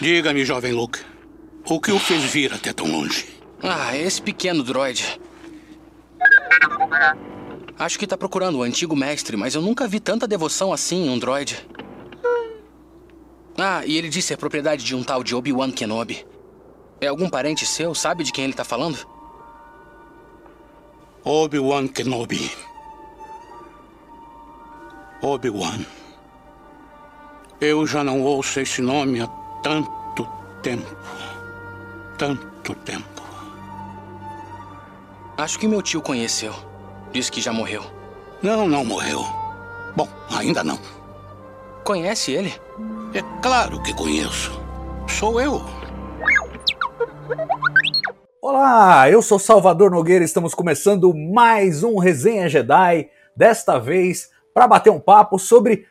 Diga-me, jovem Luke, o que o fez vir até tão longe? Ah, esse pequeno droid. Acho que tá procurando o antigo mestre, mas eu nunca vi tanta devoção assim em um droid. Ah, e ele disse é propriedade de um tal de Obi-Wan Kenobi. É algum parente seu? Sabe de quem ele tá falando? Obi-Wan Kenobi. Obi-Wan. Eu já não ouço esse nome há tanto tempo. Tanto tempo. Acho que meu tio conheceu. Disse que já morreu. Não, não morreu. Bom, ainda não. Conhece ele? É claro que conheço. Sou eu. Olá, eu sou Salvador Nogueira e estamos começando mais um Resenha Jedi, desta vez para bater um papo sobre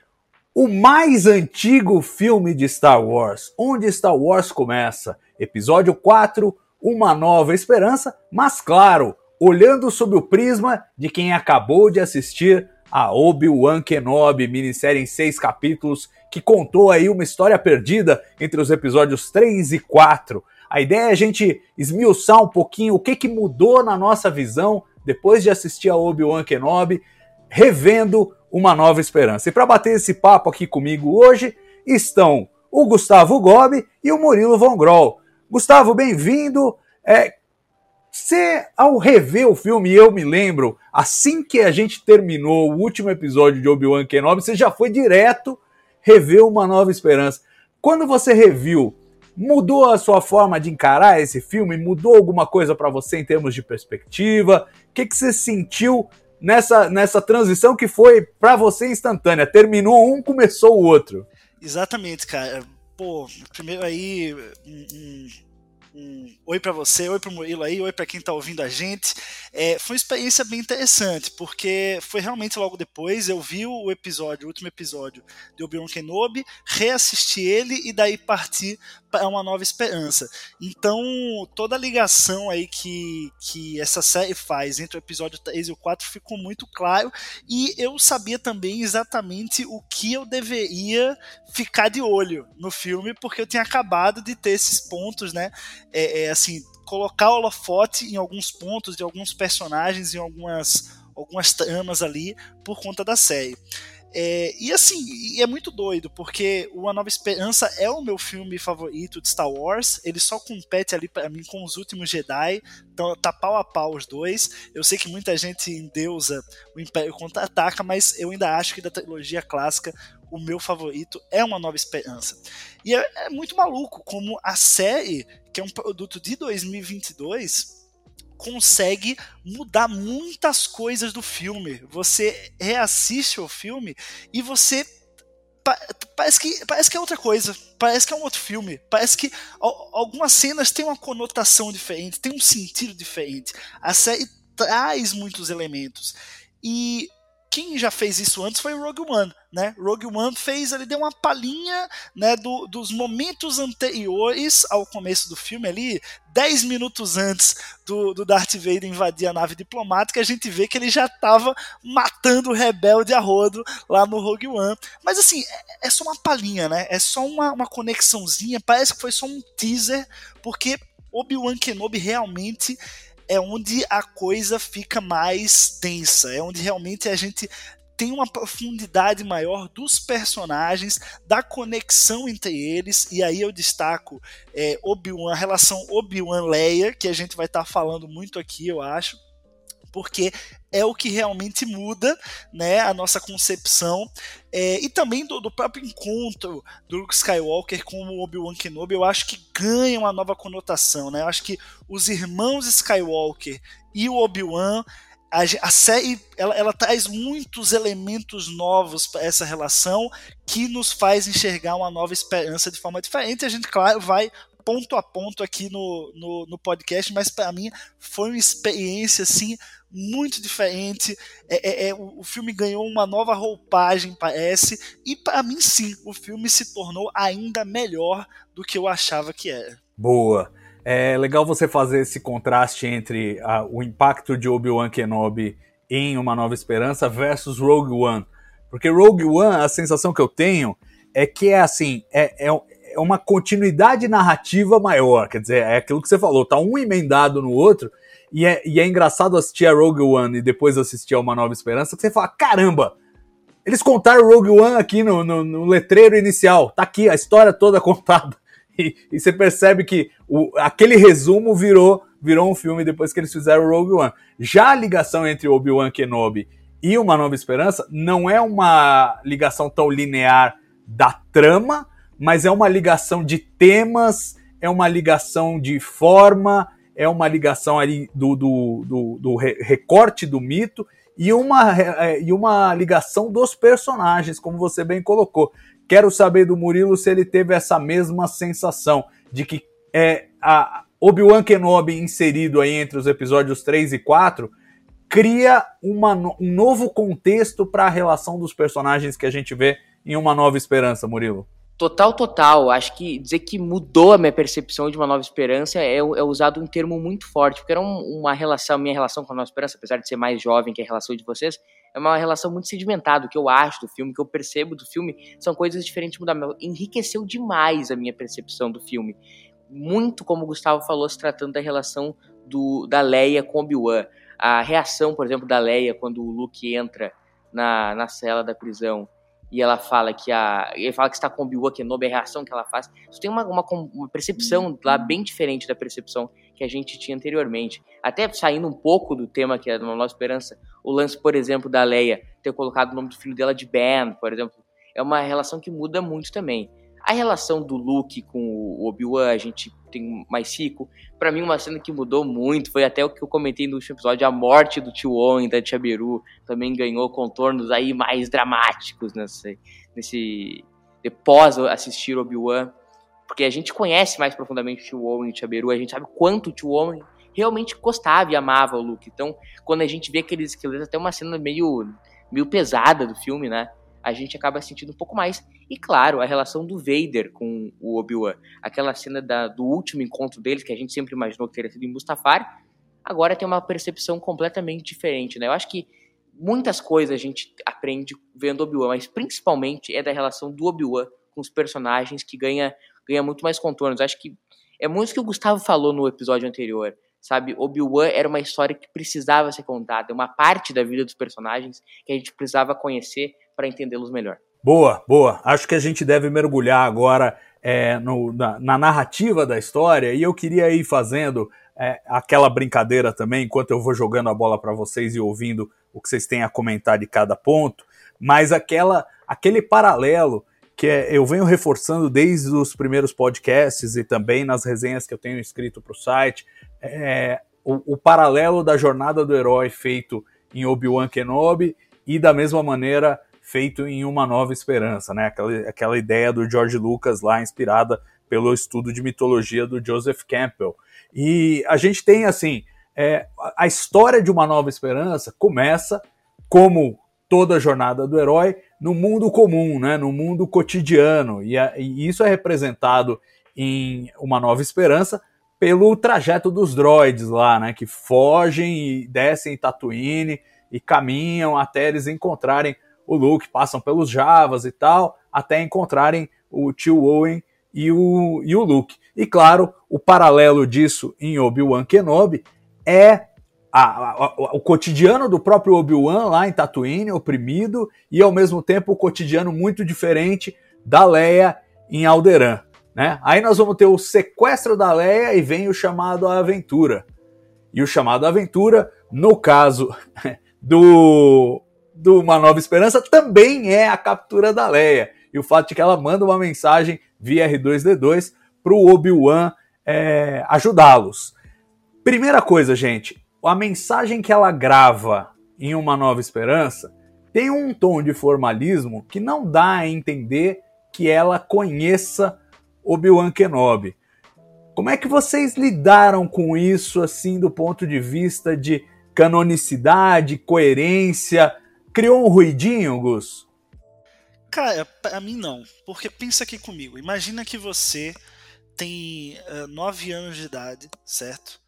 o mais antigo filme de Star Wars, onde Star Wars começa, episódio 4, Uma Nova Esperança, mas claro, olhando sob o prisma de quem acabou de assistir a Obi-Wan Kenobi, minissérie em seis capítulos, que contou aí uma história perdida entre os episódios 3 e 4. A ideia é a gente esmiuçar um pouquinho o que, que mudou na nossa visão depois de assistir a Obi-Wan Kenobi, revendo Uma Nova Esperança. E para bater esse papo aqui comigo hoje estão o Gustavo Gobi e o Murilo Von Groll. Gustavo, bem-vindo. É, você, ao rever o filme, eu me lembro, assim que a gente terminou o último episódio de Obi-Wan Kenobi, você já foi direto rever Uma Nova Esperança. Quando você reviu, mudou a sua forma de encarar esse filme? Mudou alguma coisa para você em termos de perspectiva? O que, que você sentiu nessa, nessa transição que foi para você instantânea? Terminou um, começou o outro. Exatamente, cara. Pô, primeiro aí, um, um um oi para você, oi para o Murilo aí, oi para quem está ouvindo a gente. É, foi uma experiência bem interessante, porque foi realmente logo depois, eu vi o episódio, o último episódio de Obi-Wan Kenobi, reassisti ele e daí parti para Uma Nova Esperança. Então, toda a ligação aí que, que essa série faz entre o episódio 3 e o 4 ficou muito claro, e eu sabia também exatamente o que eu deveria ficar de olho no filme, porque eu tinha acabado de ter esses pontos, né? É, é assim, colocar o holofote em alguns pontos de alguns personagens, em algumas, algumas tramas ali, por conta da série. É, e assim, é muito doido, porque o A Nova Esperança é o meu filme favorito de Star Wars. Ele só compete ali para mim com os últimos Jedi. Então tá pau a pau os dois. Eu sei que muita gente endeusa o Império Contra-Ataca, mas eu ainda acho que da trilogia clássica o meu favorito é Uma Nova Esperança. E é, é muito maluco como a série, que é um produto de 2022 consegue mudar muitas coisas do filme. Você reassiste o filme e você parece que parece que é outra coisa, parece que é um outro filme, parece que algumas cenas têm uma conotação diferente, tem um sentido diferente. A série traz muitos elementos e quem já fez isso antes foi o Rogue One, né? Rogue One fez, ele deu uma palhinha, né, do, dos momentos anteriores ao começo do filme ali, 10 minutos antes do, do Darth Vader invadir a nave diplomática, a gente vê que ele já estava matando o rebelde a rodo lá no Rogue One. Mas assim, é, é só uma palhinha, né? É só uma, uma conexãozinha, parece que foi só um teaser, porque Obi-Wan Kenobi realmente é onde a coisa fica mais densa, é onde realmente a gente tem uma profundidade maior dos personagens, da conexão entre eles, e aí eu destaco é, Obi-Wan, a relação Obi-Wan-Leia, que a gente vai estar tá falando muito aqui, eu acho, porque é o que realmente muda né, a nossa concepção é, e também do, do, próprio encontro do Luke Skywalker com o Obi-Wan Kenobi, eu acho que ganha uma nova conotação. Né? Eu acho que os irmãos Skywalker e o Obi-Wan a, a, série ela, ela traz muitos elementos novos para essa relação que nos faz enxergar uma nova esperança de forma diferente. A gente, claro, vai ponto a ponto aqui no, no, no podcast, mas para mim foi uma experiência assim muito diferente. É, é, é, o, filme ganhou uma nova roupagem, parece, e para mim sim, o filme se tornou ainda melhor do que eu achava que era. Boa. É legal você fazer esse contraste entre a, o impacto de Obi-Wan Kenobi em Uma Nova Esperança versus Rogue One. Porque Rogue One, a sensação que eu tenho é que é assim, é, é, é uma continuidade narrativa maior. Quer dizer, é aquilo que você falou, tá um emendado no outro. E é, e é engraçado assistir a Rogue One e depois assistir a Uma Nova Esperança, que você fala: caramba, eles contaram Rogue One aqui no, no, no letreiro inicial. Tá aqui a história toda contada. E, e você percebe que o, aquele resumo virou, virou um filme depois que eles fizeram Rogue One. Já a ligação entre Obi-Wan Kenobi e Uma Nova Esperança não é uma ligação tão linear da trama, mas é uma ligação de temas, é uma ligação de forma, é uma ligação ali do, do, do, do recorte do mito e uma, é, e uma ligação dos personagens, como você bem colocou. Quero saber do Murilo se ele teve essa mesma sensação de que é, a Obi-Wan Kenobi inserido aí entre os episódios 3 e 4 cria uma, um novo contexto para a relação dos personagens que a gente vê em Uma Nova Esperança, Murilo. Total, total. Acho que dizer que mudou a minha percepção de uma nova esperança é, é usado um termo muito forte, porque era um, uma relação, minha relação com a nova esperança, apesar de ser mais jovem que a relação de vocês, é uma relação muito sedimentada. O que eu acho do filme, o que eu percebo do filme, são coisas diferentes mudar. Enriqueceu demais a minha percepção do filme. Muito como o Gustavo falou, se tratando da relação do, da Leia com Obi-Wan. A reação, por exemplo, da Leia quando o Luke entra na, na cela da prisão e ela fala que a. Ele fala que está com Obi-Wan Kenobi, a reação que ela faz. Isso tem uma, uma, uma, percepção lá bem diferente da percepção que a gente tinha anteriormente. Até saindo um pouco do tema que é da Nova Esperança, o lance, por exemplo, da Leia ter colocado o nome do filho dela de Ben, por exemplo, é uma relação que muda muito também. A relação do Luke com o Obi-Wan, a gente mais ciclo. Para mim, uma cena que mudou muito foi até o que eu comentei no último episódio, a morte do Tio Owen, da Tia Beru, também ganhou contornos aí mais dramáticos nesse, nesse pós assistir Obi-Wan, porque a gente conhece mais profundamente o Tio Owen e o Tia Beru, a gente sabe quanto o Tio Owen realmente gostava e amava o Luke. Então, quando a gente vê aqueles esqueletos, até uma cena meio, meio pesada do filme, né? A gente acaba sentindo um pouco mais. E claro, a relação do Vader com o Obi-Wan. Aquela cena da, do último encontro deles, que a gente sempre imaginou que teria sido em Mustafar, agora tem uma percepção completamente diferente, né? Eu acho que muitas coisas a gente aprende vendo Obi-Wan, mas principalmente é da relação do Obi-Wan com os personagens que ganha, ganha muito mais contornos. Acho que é muito o que o Gustavo falou no episódio anterior sabe? Obi-Wan era uma história que precisava ser contada, uma parte da vida dos personagens que a gente precisava conhecer para entendê-los melhor. Boa, boa. Acho que a gente deve mergulhar agora é, no, na, na, narrativa da história e eu queria ir fazendo é, aquela brincadeira também, enquanto eu vou jogando a bola para vocês e ouvindo o que vocês têm a comentar de cada ponto, mas aquela, aquele paralelo que é, eu venho reforçando desde os primeiros podcasts e também nas resenhas que eu tenho escrito para o site, é, o, o, paralelo da jornada do herói feito em Obi-Wan Kenobi e da mesma maneira feito em Uma Nova Esperança, né? Aquela, aquela ideia do George Lucas lá, inspirada pelo estudo de mitologia do Joseph Campbell. E a gente tem, assim, é, a história de Uma Nova Esperança começa, como toda jornada do herói, no mundo comum, né? no mundo cotidiano. E, a, e isso é representado em Uma Nova Esperança pelo trajeto dos droids lá, né? Que fogem e descem em Tatooine e caminham até eles encontrarem o Luke, passam pelos Javas e tal, até encontrarem o tio Owen e o, e o Luke. E claro, o paralelo disso em Obi-Wan Kenobi é a, a, o cotidiano do próprio Obi-Wan lá em Tatooine, oprimido, e ao mesmo tempo o cotidiano muito diferente da Leia em Alderaan. Né? Aí nós vamos ter o sequestro da Leia e vem o chamado à aventura. E o chamado à aventura, no caso do, do Uma Nova Esperança, também é a captura da Leia. E o fato de que ela manda uma mensagem via R2D2 para o Obi-Wan é, ajudá-los. Primeira coisa, gente, a mensagem que ela grava em Uma Nova Esperança tem um tom de formalismo que não dá a entender que ela conheça Obi-Wan Kenobi. Como é que vocês lidaram com isso, assim, do ponto de vista de canonicidade, coerência? Criou um ruidinho, Gus? Cara, pra mim não. Porque pensa aqui comigo. Imagina que você tem uh, nove anos de idade, certo?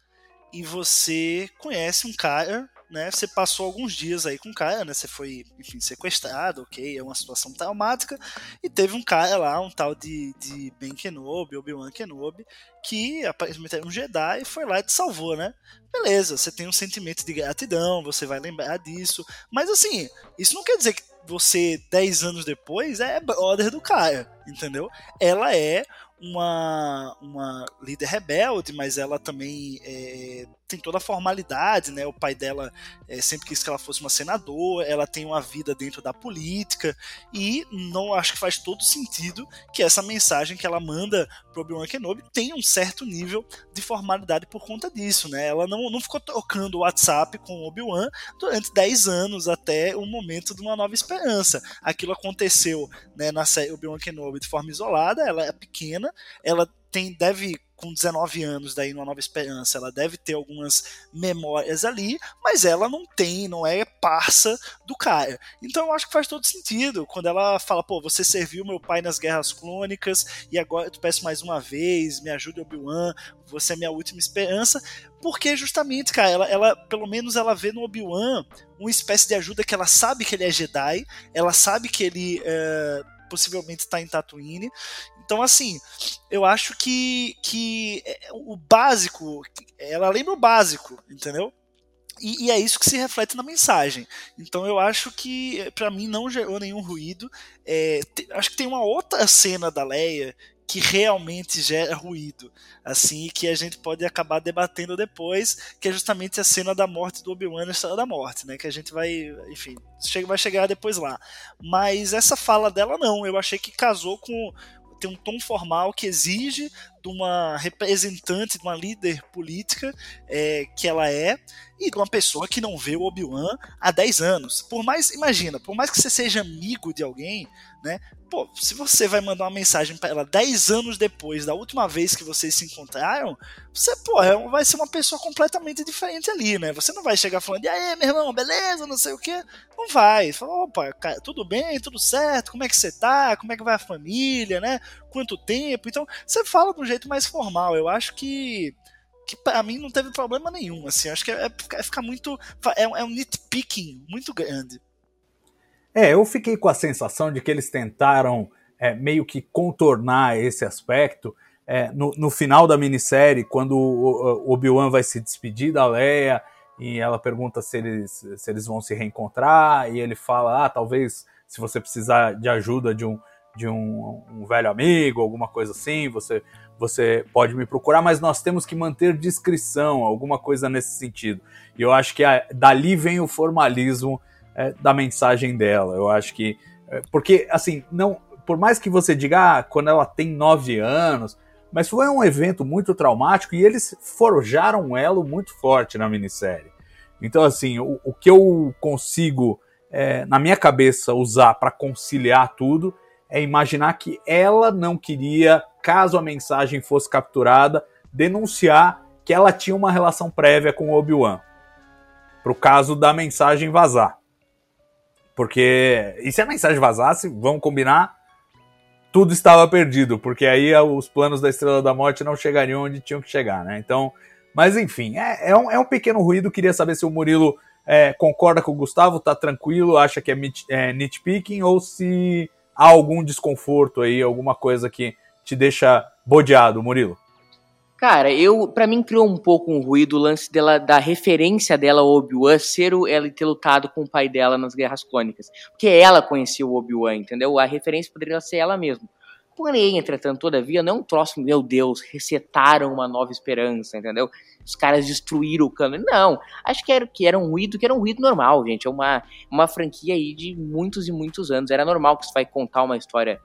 E você conhece um cara né? Você passou alguns dias aí com o cara, né? Você foi, enfim, sequestrado, ok, é uma situação traumática. E teve um cara lá, um tal de, de Ben Kenobi, Obi-Wan Kenobi, que aparentemente era um Jedi e foi lá e te salvou, né? Beleza, você tem um sentimento de gratidão, você vai lembrar disso. Mas assim, isso não quer dizer que você, 10 anos depois, é brother do cara, entendeu? Ela é uma, uma líder rebelde, mas ela também é, tem toda a formalidade, né? O pai dela é, sempre quis que ela fosse uma senadora, ela tem uma vida dentro da política e não acho que faz todo sentido que essa mensagem que ela manda pro Obi-Wan Kenobi tenha um certo nível de formalidade por conta disso, né? Ela não, não ficou trocando o WhatsApp com o Obi-Wan durante 10 anos até o momento de uma nova esperança. Aquilo aconteceu, né, na série Obi-Wan Kenobi de forma isolada, ela é pequena ela tem deve com 19 anos daí numa Nova Esperança, ela deve ter algumas memórias ali, mas ela não tem, não é parça do cara. Então eu acho que faz todo sentido. Quando ela fala, pô, você serviu meu pai nas guerras clônicas e agora eu te peço mais uma vez, me ajude Obi-Wan, você é minha última esperança, porque justamente, cara, ela, ela pelo menos ela vê no Obi-Wan uma espécie de ajuda que ela sabe que ele é Jedi, ela sabe que ele é, possivelmente está em Tatooine, então, assim, eu acho que, que é, o básico, ela lembra o básico, entendeu? E, e, é isso que se reflete na mensagem. Então eu acho que para mim não gerou nenhum ruído. É, te, acho que tem uma outra cena da Leia que realmente gera ruído, assim, que a gente pode acabar debatendo depois, que é justamente a cena da morte do Obi-Wan na Estrela da Morte, né, que a gente vai, enfim, chega, vai chegar depois lá. Mas essa fala dela não, eu achei que casou com tem um tom formal que exige uma representante, de uma líder política é, que ela é, e de uma pessoa que não vê o Obi-Wan há 10 anos. Por mais, imagina, por mais que você seja amigo de alguém, né? Pô, se você vai mandar uma mensagem para ela 10 anos depois da última vez que vocês se encontraram, você, pô, é vai ser uma pessoa completamente diferente ali, né? Você não vai chegar falando, e aí, meu irmão, beleza, não sei o quê. Não vai. Fala, opa, cara, tudo bem, tudo certo, como é que você tá? Como é que vai a família, né? Quanto tempo? Então, você fala de um jeito mais formal. Eu acho que que para mim não teve problema nenhum, assim, acho que é, é ficar muito, é, é um nitpicking muito grande. É, eu fiquei com a sensação de que eles tentaram é, meio que contornar esse aspecto é, no, no, final da minissérie, quando o, o Obi-Wan vai se despedir da Leia e ela pergunta se eles, se eles vão se reencontrar, e ele fala, ah, talvez se você precisar de ajuda de um, de um, um velho amigo, alguma coisa assim, você você pode me procurar, mas nós temos que manter discrição, alguma coisa nesse sentido. E eu acho que a, dali vem o formalismo é, da mensagem dela. Eu acho que. É, porque, assim, não. Por mais que você diga, ah, quando ela tem nove anos, mas foi um evento muito traumático e eles forjaram um elo muito forte na minissérie. Então, assim, o, o que eu consigo, é, na minha cabeça, usar para conciliar tudo é imaginar que ela não queria caso a mensagem fosse capturada, denunciar que ela tinha uma relação prévia com Obi-Wan. Para o caso da mensagem vazar. Porque. E se a mensagem vazasse, vamos combinar, tudo estava perdido, porque aí os planos da Estrela da Morte não chegariam onde tinham que chegar, né? Então. Mas enfim, é, é, um, é um pequeno ruído. Queria saber se o Murilo é, concorda com o Gustavo, tá tranquilo, acha que é, é nitpicking, ou se há algum desconforto aí, alguma coisa que te deixa bodeado, Murilo? Cara, eu para mim criou um pouco um ruído o lance dela da referência dela ao Obi-Wan ser o, ela ter lutado com o pai dela nas Guerras Clônicas, porque ela conhecia o Obi-Wan, entendeu? A referência poderia ser ela mesma. Porém, entretanto, todavia, não é um troço, meu Deus, resetaram uma nova esperança, entendeu? Os caras destruíram o cano. Não, acho que era, que era um ruído, que era um ruído normal, gente. É uma, uma franquia aí de muitos e muitos anos. Era normal que você vai contar uma história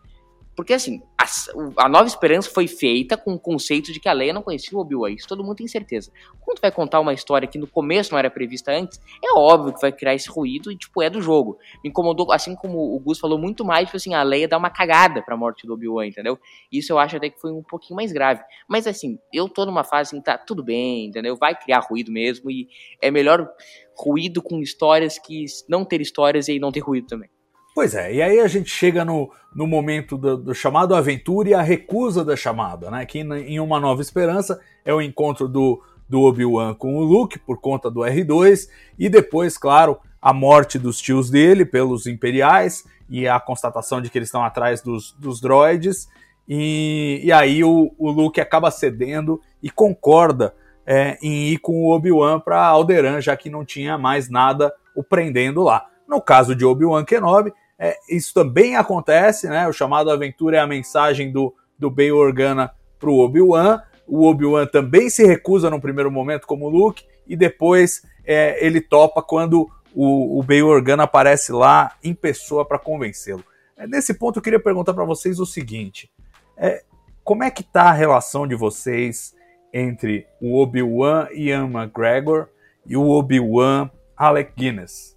porque, assim, a, a, Nova Esperança foi feita com o conceito de que a Leia não conhecia o Obi-Wan. Isso todo mundo tem certeza. Quando vai contar uma história que no começo não era prevista antes, é óbvio que vai criar esse ruído e, tipo, é do jogo. Me incomodou, assim como o Gus falou, muito mais, tipo assim, a Leia dá uma cagada pra morte do Obi-Wan, entendeu? Isso eu acho até que foi um pouquinho mais grave. Mas, assim, eu tô numa fase assim, tá tudo bem, entendeu? Vai criar ruído mesmo e é melhor ruído com histórias que não ter histórias e não ter ruído também. Pois é, e aí a gente chega no, no momento do, do, chamado aventura e a recusa da chamada, né? Que em Uma Nova Esperança é o encontro do, do Obi-Wan com o Luke por conta do R2 e depois, claro, a morte dos tios dele pelos Imperiais e a constatação de que eles estão atrás dos, dos droids. E, e aí o, o Luke acaba cedendo e concorda é, em ir com o Obi-Wan para Alderaan, já que não tinha mais nada o prendendo lá. No caso de Obi-Wan Kenobi, é, isso também acontece, né? O chamado aventura é a mensagem do, do Organa para o Obi-Wan. O Obi-Wan também se recusa no primeiro momento como Luke e depois é, ele topa quando o, o Organa aparece lá em pessoa para convencê-lo. É, nesse ponto eu queria perguntar para vocês o seguinte: é, como é que tá a relação de vocês entre o Obi-Wan Ian McGregor e o Obi-Wan Alec Guinness?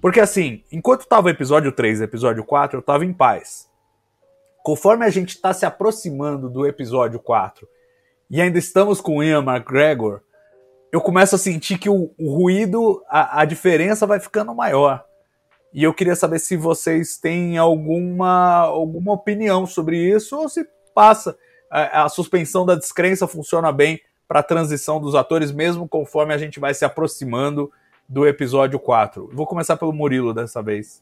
Porque assim, enquanto tava o episódio 3 e episódio 4, eu tava em paz. Conforme a gente está se aproximando do episódio 4 e ainda estamos com o Ian McGregor, eu começo a sentir que o, o ruído, a, a, diferença vai ficando maior. E eu queria saber se vocês têm alguma, alguma opinião sobre isso ou se passa. A, a suspensão da descrença funciona bem para a transição dos atores, mesmo conforme a gente vai se aproximando do episódio 4. Vou começar pelo Murilo dessa vez.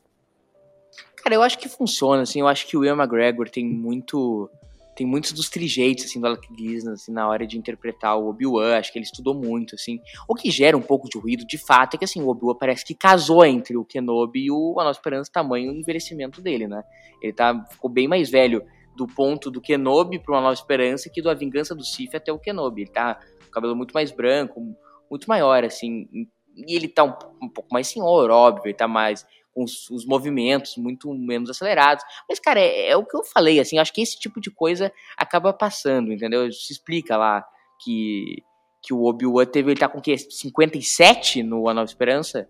Cara, eu acho que funciona, assim, eu acho que o Ian McGregor tem muito tem muitos dos trejeitos, assim, do Alec Guinness, assim, na hora de interpretar o Obi-Wan, acho que ele estudou muito, assim. O que gera um pouco de ruído, de fato, é que, assim, o Obi-Wan parece que casou entre o Kenobi e o A Nova Esperança, tamanho e envelhecimento dele, né? Ele tá, ficou bem mais velho do ponto do Kenobi para Uma Nova Esperança que do A Vingança do Sith até o Kenobi. Ele tá com o cabelo muito mais branco, muito maior, assim, e ele tá um, um pouco mais senhor, óbvio, ele tá mais com os, os, movimentos muito menos acelerados. Mas, cara, é, é, o que eu falei, assim, acho que esse tipo de coisa acaba passando, entendeu? Se explica lá que, que o Obi-Wan teve, ele tá com o quê? 57 no A Nova Esperança?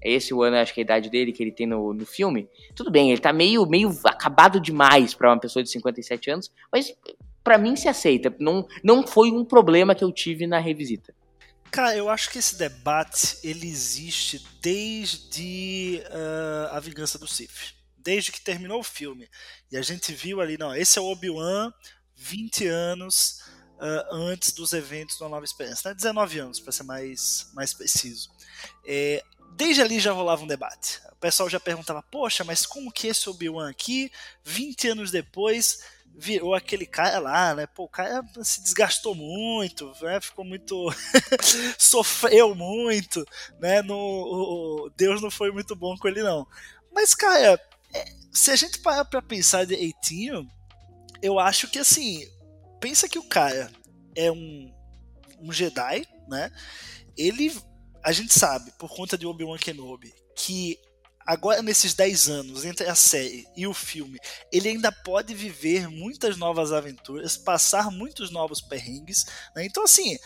É esse o ano, acho que é a idade dele que ele tem no, no filme. Tudo bem, ele tá meio, meio acabado demais para uma pessoa de 57 anos, mas para mim se aceita. Não, não foi um problema que eu tive na revisita. Cara, eu acho que esse debate ele existe desde uh, a Vingança do Sith, desde que terminou o filme e a gente viu ali, não, esse é o Obi-Wan 20 anos uh, antes dos eventos da Nova Esperança, né? 19 anos para ser mais mais preciso. É, desde ali já rolava um debate. O pessoal já perguntava, poxa, mas como que esse Obi-Wan aqui, 20 anos depois virou aquele cara lá, né? Pô, o cara se desgastou muito, né? Ficou muito. sofreu muito, né? No, o, Deus não foi muito bom com ele, não. Mas, cara, é, se a gente parar pra pensar direitinho, eu acho que assim. Pensa que o cara é um, um Jedi, né? Ele. A gente sabe, por conta de Obi-Wan Kenobi, que agora nesses 10 anos, entre a série e o filme, ele ainda pode viver muitas novas aventuras, passar muitos novos perrengues. Né? Então, assim,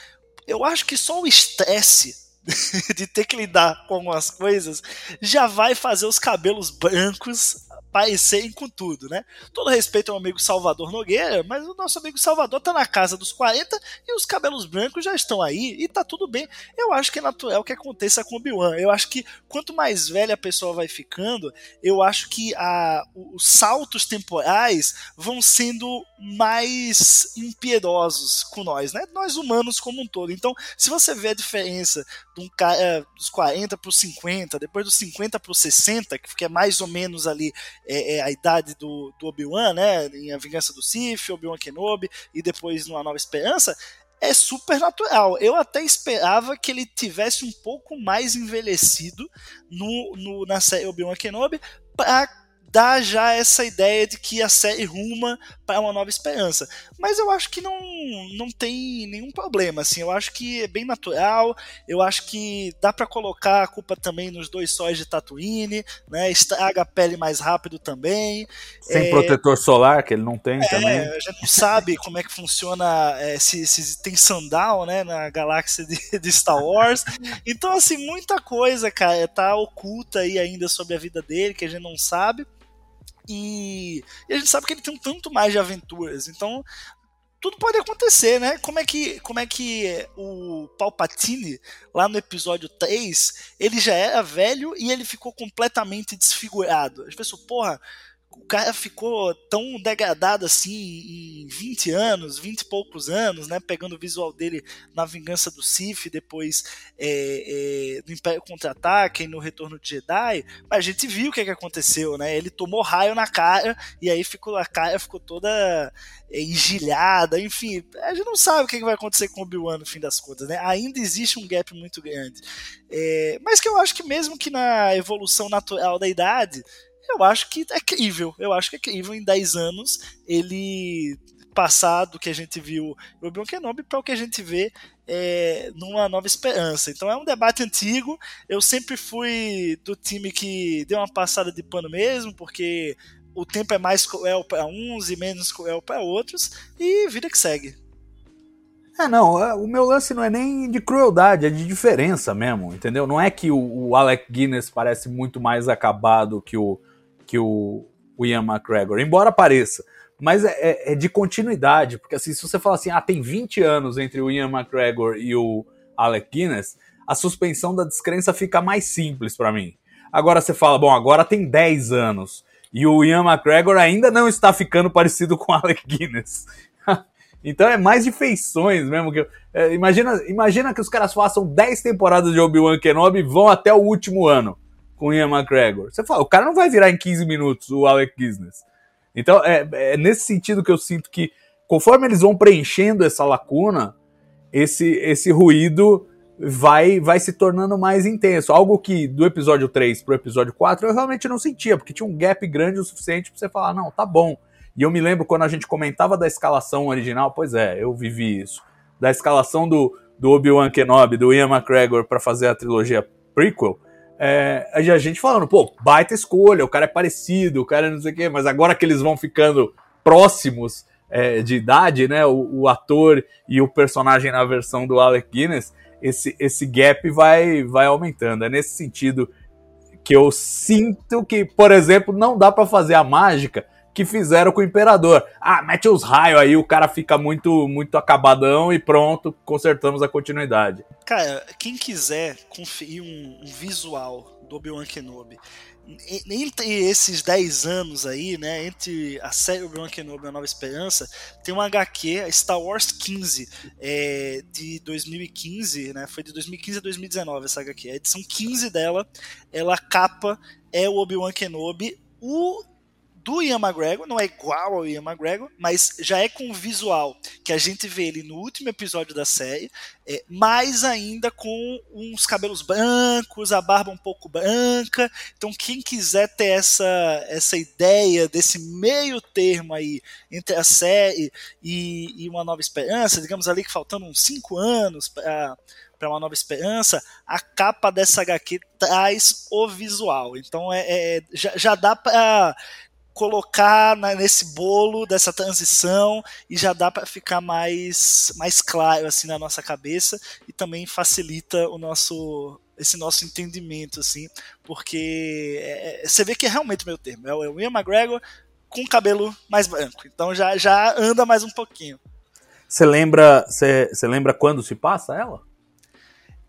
eu acho que só o estresse de ter que lidar com algumas coisas já vai fazer os cabelos brancos parecerem com tudo, né? Todo respeito ao amigo Salvador Nogueira, mas o nosso amigo Salvador tá na casa dos 40 e os cabelos brancos já estão aí e tá tudo bem. Eu acho que é natural que aconteça com o Obi-Wan. Eu acho que quanto mais velha a pessoa vai ficando, eu acho que a, os saltos temporais vão sendo mais impiedosos com nós, né? Nós humanos como um todo. Então, se você vê a diferença de um cara, é, dos 40 para os 50, depois dos 50 para os 60, que é mais ou menos ali é, é a idade do, do Obi-Wan, né? Em A Vingança do Sith, Obi-Wan Kenobi e depois numa Nova Esperança, é super natural. Eu até esperava que ele tivesse um pouco mais envelhecido no, no na série Obi-Wan Kenobi para dá já essa ideia de que a série ruma para uma nova esperança. Mas eu acho que não, não tem nenhum problema, assim, eu acho que é bem natural, eu acho que dá para colocar a culpa também nos dois sóis de Tatooine, né, estraga a pele mais rápido também. Sem é, protetor solar, que ele não tem é, também. A gente não sabe como é que funciona, é, se, se tem sandal, né, na galáxia de, de Star Wars. Então, assim, muita coisa, cara, tá oculta aí ainda sobre a vida dele, que a gente não sabe. E, e, a gente sabe que ele tem um tanto mais de aventuras. Então, tudo pode acontecer, né? Como é que, como é que o Palpatine, lá no episódio 3, ele já era velho e ele ficou completamente desfigurado. As pessoas, porra, o cara ficou tão degradado assim em 20 anos, 20 e poucos anos, né? Pegando o visual dele na Vingança do Sith, depois é, é, no Império Contra-Ataque e no Retorno de Jedi. Mas a gente viu o que, é que aconteceu, né? Ele tomou raio na cara e aí ficou, a cara ficou toda é, engilhada, enfim. A gente não sabe o que, é que vai acontecer com o Obi-Wan no fim das contas, né? Ainda existe um gap muito grande. É, mas que eu acho que mesmo que na evolução natural da idade eu acho que é crível. Eu acho que é crível em 10 anos ele passar do que a gente viu no Obi-Wan Kenobi para o que a gente vê é, numa nova esperança. Então é um debate antigo. Eu sempre fui do time que deu uma passada de pano mesmo, porque o tempo é mais cruel para uns e menos cruel para outros, e vida que segue. É, não, é, o meu lance não é nem de crueldade, é de diferença mesmo, entendeu? Não é que o, o Alec Guinness parece muito mais acabado que o, que o, o Ian McGregor, embora pareça. Mas é, é, é, de continuidade, porque assim, se você falar assim, ah, tem 20 anos entre o Ian McGregor e o Alec Guinness, a suspensão da descrença fica mais simples para mim. Agora você fala, bom, agora tem 10 anos e o Ian McGregor ainda não está ficando parecido com o Alec Guinness. então é mais de feições mesmo. Que, é, imagina, imagina que os caras façam 10 temporadas de Obi-Wan Kenobi e vão até o último ano com o Ian McGregor. Você fala, o cara não vai virar em 15 minutos o Alec Guinness. Então é, é nesse sentido que eu sinto que conforme eles vão preenchendo essa lacuna, esse, esse ruído vai vai se tornando mais intenso. Algo que do episódio 3 pro episódio 4 eu realmente não sentia, porque tinha um gap grande o suficiente para você falar, não, tá bom. E eu me lembro quando a gente comentava da escalação original, pois é, eu vivi isso. Da escalação do, do Obi-Wan Kenobi, do Ian McGregor para fazer a trilogia prequel, é, a gente falando, pô, baita escolha, o cara é parecido, o cara é não sei o quê, mas agora que eles vão ficando próximos é, de idade, né, o, o, ator e o personagem na versão do Alec Guinness, esse, esse gap vai, vai aumentando. É nesse sentido que eu sinto que, por exemplo, não dá para fazer a mágica que fizeram com o Imperador. Ah, mete os raios aí, o cara fica muito muito acabadão e pronto, consertamos a continuidade. Cara, quem quiser conferir um, um visual do Obi-Wan Kenobi, entre esses 10 anos aí, né, entre a série Obi-Wan Kenobi e a Nova Esperança, tem uma HQ, Star Wars 15, é, de 2015, né, foi de 2015 a 2019 essa HQ, a edição 15 dela, ela capa é o Obi-Wan Kenobi, o do Ian McGregor, não é igual ao Ian McGregor, mas já é com o visual que a gente vê ele no último episódio da série, é, mais ainda com uns cabelos brancos, a barba um pouco branca. Então, quem quiser ter essa, essa ideia desse meio termo aí entre a série e, e uma nova esperança, digamos ali que faltando uns 5 anos para para uma nova esperança, a capa dessa HQ traz o visual. Então é, é já, já dá para colocar na, nesse bolo dessa transição e já dá para ficar mais mais claro assim na nossa cabeça e também facilita o nosso esse nosso entendimento assim porque é, é você vê que é realmente o meu termo é o Ian McGregor com cabelo mais branco então já já anda mais um pouquinho. Você lembra você lembra quando se passa ela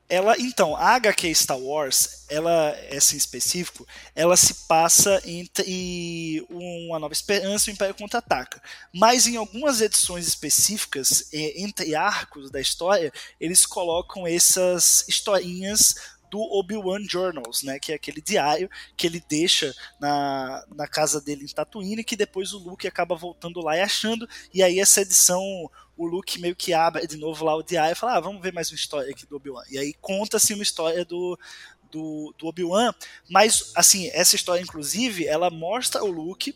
ela, então, a HQ Star Wars, ela, essa em específico, ela se passa entre uma Nova Esperança e o Império Contra-Ataca. Mas em algumas edições específicas, entre arcos da história, eles colocam essas historinhas do Obi-Wan Journals, né, que é aquele diário que ele deixa na, na casa dele em Tatooine, que depois o Luke acaba voltando lá e achando, e aí essa edição o Luke meio que abre de novo lá o diário e fala: ah, vamos ver mais uma história aqui do Obi-Wan. E aí conta-se uma história do, do, do Obi-Wan, mas assim, essa história, inclusive, ela mostra o Luke.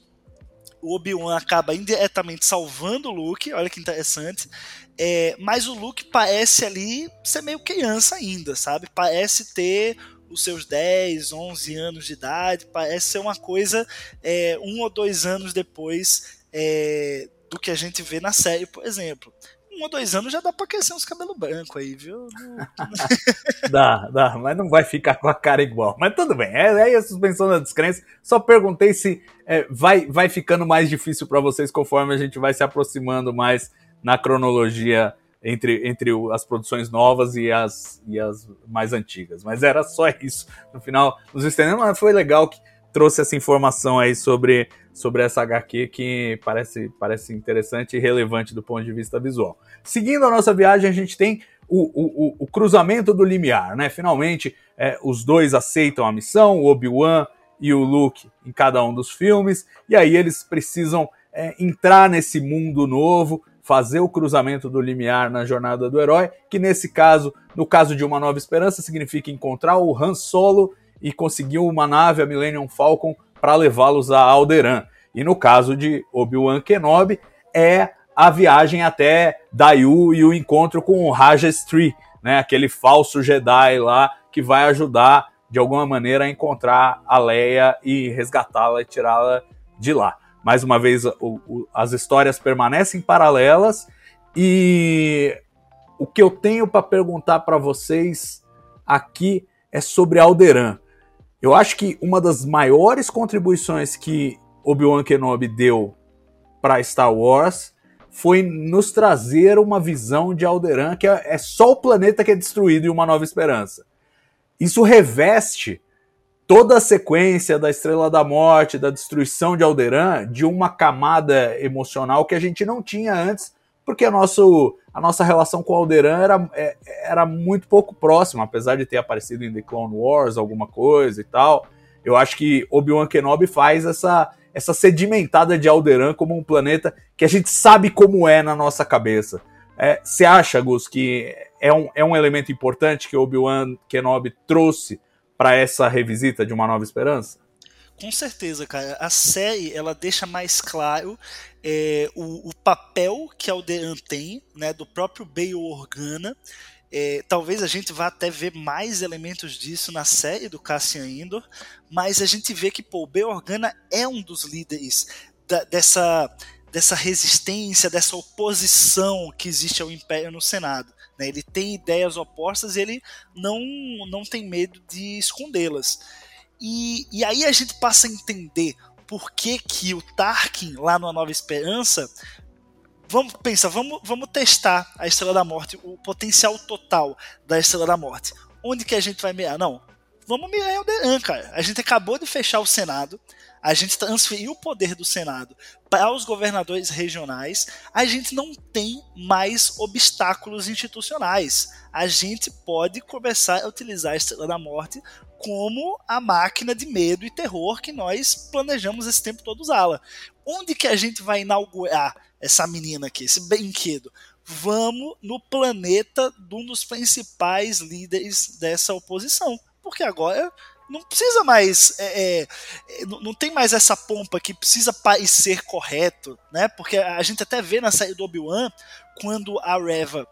O Obi-Wan acaba indiretamente salvando o Luke, olha que interessante. É, mas o Luke parece ali ser meio criança ainda, sabe? Parece ter os seus 10, 11 anos de idade, parece ser uma coisa é, um ou dois anos depois é, do que a gente vê na série, por exemplo. Um ou dois anos já dá pra crescer uns cabelos brancos aí, viu? dá, dá, mas não vai ficar com a cara igual. Mas tudo bem, é, é a suspensão da descrença. Só perguntei se é, vai, vai ficando mais difícil para vocês conforme a gente vai se aproximando mais na cronologia entre, entre as produções novas e as, e as mais antigas. Mas era só isso. No final, nos estendemos, mas foi legal que trouxe essa informação aí sobre sobre essa HQ que parece, parece interessante e relevante do ponto de vista visual. Seguindo a nossa viagem, a gente tem o, o, o cruzamento do limiar, né? Finalmente, é, os dois aceitam a missão, o Obi-Wan e o Luke em cada um dos filmes, e aí eles precisam é, entrar nesse mundo novo, fazer o cruzamento do limiar na jornada do herói, que nesse caso, no caso de Uma Nova Esperança, significa encontrar o Han Solo e conseguir uma nave, a Millennium Falcon, para levá-los a Alderaan. E no caso de Obi-Wan Kenobi, é a viagem até Dayu e o encontro com o Raja Stree, né, aquele falso Jedi lá que vai ajudar de alguma maneira a encontrar a Leia e resgatá-la e tirá-la de lá. Mais uma vez, o, o, as histórias permanecem paralelas e o que eu tenho para perguntar para vocês aqui é sobre Alderan. Eu acho que uma das maiores contribuições que Obi-Wan Kenobi deu para Star Wars foi nos trazer uma visão de Alderan que é, é só o planeta que é destruído em Uma Nova Esperança. Isso reveste toda a sequência da Estrela da Morte, da destruição de Alderan, de uma camada emocional que a gente não tinha antes, porque a, nosso, a nossa relação com Alderan era, é, era muito pouco próxima, apesar de ter aparecido em The Clone Wars alguma coisa e tal. Eu acho que Obi-Wan Kenobi faz essa, essa sedimentada de Alderan como um planeta que a gente sabe como é na nossa cabeça. Você é, acha, Gus, que é um, é um elemento importante que Obi-Wan Kenobi trouxe para essa revisita de Uma Nova Esperança? Com certeza, cara. A série ela deixa mais claro é, o, o, papel que Alderan tem, né, do próprio Bail Organa. É, talvez a gente vá até ver mais elementos disso na série do Cassian Indor, mas a gente vê que pô, o Bail Organa é um dos líderes da, dessa dessa resistência, dessa oposição que existe ao Império no Senado. Né? Ele tem ideias opostas e ele não, não tem medo de escondê-las. E, e aí a gente passa a entender por que, que o Tarkin, lá no Nova Esperança, vamos pensar, vamos, vamos testar a Estrela da Morte, o potencial total da Estrela da Morte. Onde que a gente vai mirar? Não, vamos mirar em Alderan, cara. A gente acabou de fechar o Senado, a gente transferiu o poder do Senado para os governadores regionais, a gente não tem mais obstáculos institucionais. A gente pode começar a utilizar a Estrela da Morte como a máquina de medo e terror que nós planejamos esse tempo todo usá-la. Onde que a gente vai inaugurar essa menina aqui, esse brinquedo? Vamos no planeta de um dos principais líderes dessa oposição. Porque agora não precisa mais. É, é, não tem mais essa pompa que precisa parecer correto, né? Porque a gente até vê na série do Obi-Wan, quando a Reva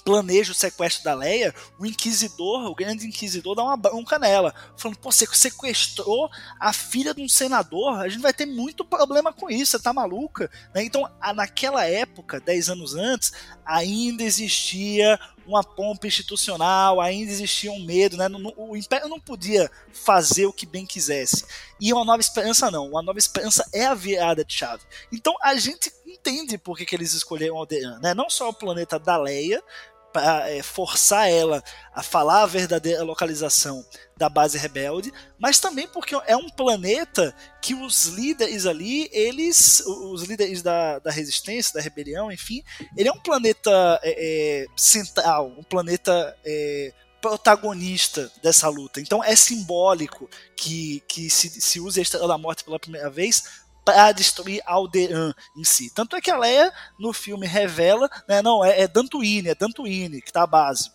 planeja o sequestro da Leia, o Inquisidor, o grande Inquisidor, dá uma bronca nela, falando: pô, você sequestrou a filha de um senador, a gente vai ter muito problema com isso, você tá maluca? Né? Então, naquela época, 10 anos antes, ainda existia uma pompa institucional, ainda existia um medo, né? O Império não podia fazer o que bem quisesse. E uma Nova Esperança não. Uma Nova Esperança é a virada de chave. Então a gente entende por que, que eles escolheram Alderan, né? Não só o planeta da Leia, para é, forçar ela a falar a verdadeira localização da base rebelde, mas também porque é um planeta que os líderes ali, eles, os líderes da, da resistência, da rebelião, enfim, ele é um planeta é, é, central, um planeta é, protagonista dessa luta. Então é simbólico que, que se, se use a Estrela da Morte pela primeira vez para destruir Alderan em si. Tanto é que a Leia no filme revela, né, não, é, é Dantooine, é Dantooine que tá a base.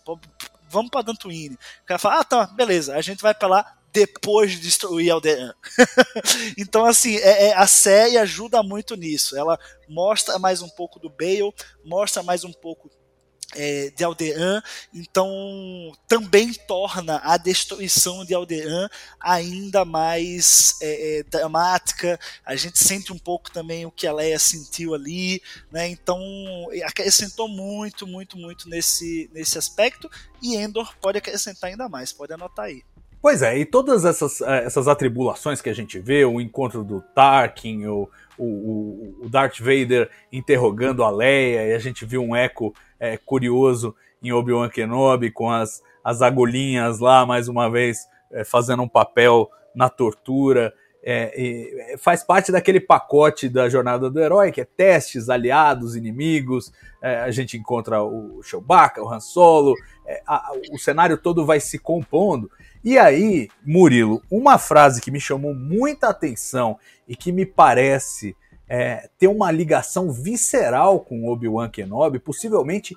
Vamos para Dantooine. O cara fala, ah, tá, beleza, a gente vai para lá depois de destruir Alderan. então, assim, é, é, a série ajuda muito nisso. Ela mostra mais um pouco do Bale, mostra mais um pouco é, de Alderan, então também torna a destruição de Alderan ainda mais é, é, dramática. A gente sente um pouco também o que a Leia sentiu ali, né? Então acrescentou muito, muito, muito nesse, nesse aspecto. E Endor pode acrescentar ainda mais, pode anotar aí. Pois é, e todas essas, é, essas atribulações que a gente vê, o encontro do Tarkin, o, o, o Darth Vader interrogando a Leia, e a gente viu um eco é, curioso em Obi-Wan Kenobi, com as, as agulhinhas lá, mais uma vez, é, fazendo um papel na tortura. é, é, faz parte daquele pacote da jornada do herói, que é testes, aliados, inimigos. É, a gente encontra o Chewbacca, o Han Solo, é, a, o cenário todo vai se compondo. E aí, Murilo, uma frase que me chamou muita atenção e que me parece é, ter uma ligação visceral com Obi-Wan Kenobi, possivelmente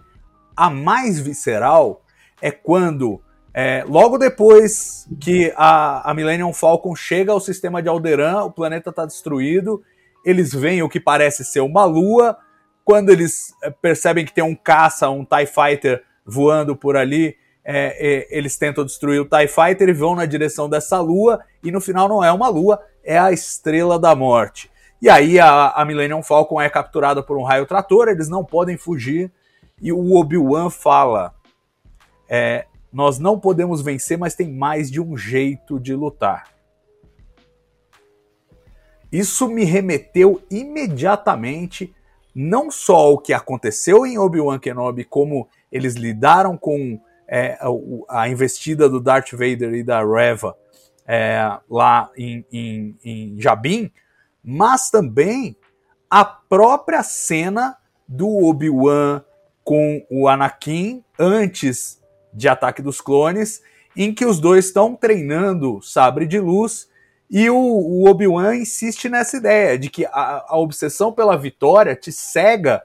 a mais visceral, é quando é, logo depois que a, a Millennium Falcon chega ao sistema de Alderan, o planeta está destruído, eles veem o que parece ser uma lua. Quando eles é, percebem que tem um caça, um TIE Fighter voando por ali, é, é, eles tentam destruir o TIE Fighter e vão na direção dessa lua, e no final não é uma lua, é a Estrela da Morte. E aí a, a Millennium Falcon é capturada por um raio trator, eles não podem fugir, e o Obi-Wan fala: é, nós não podemos vencer, mas tem mais de um jeito de lutar. Isso me remeteu imediatamente não só ao que aconteceu em Obi-Wan Kenobi, como eles lidaram com é, a, investida do Darth Vader e da Reva é, lá em, em, em Jabin, mas também a própria cena do Obi-Wan com o Anakin antes de Ataque dos Clones, em que os dois estão treinando sabre de luz e o, o Obi-Wan insiste nessa ideia de que a, a obsessão pela vitória te cega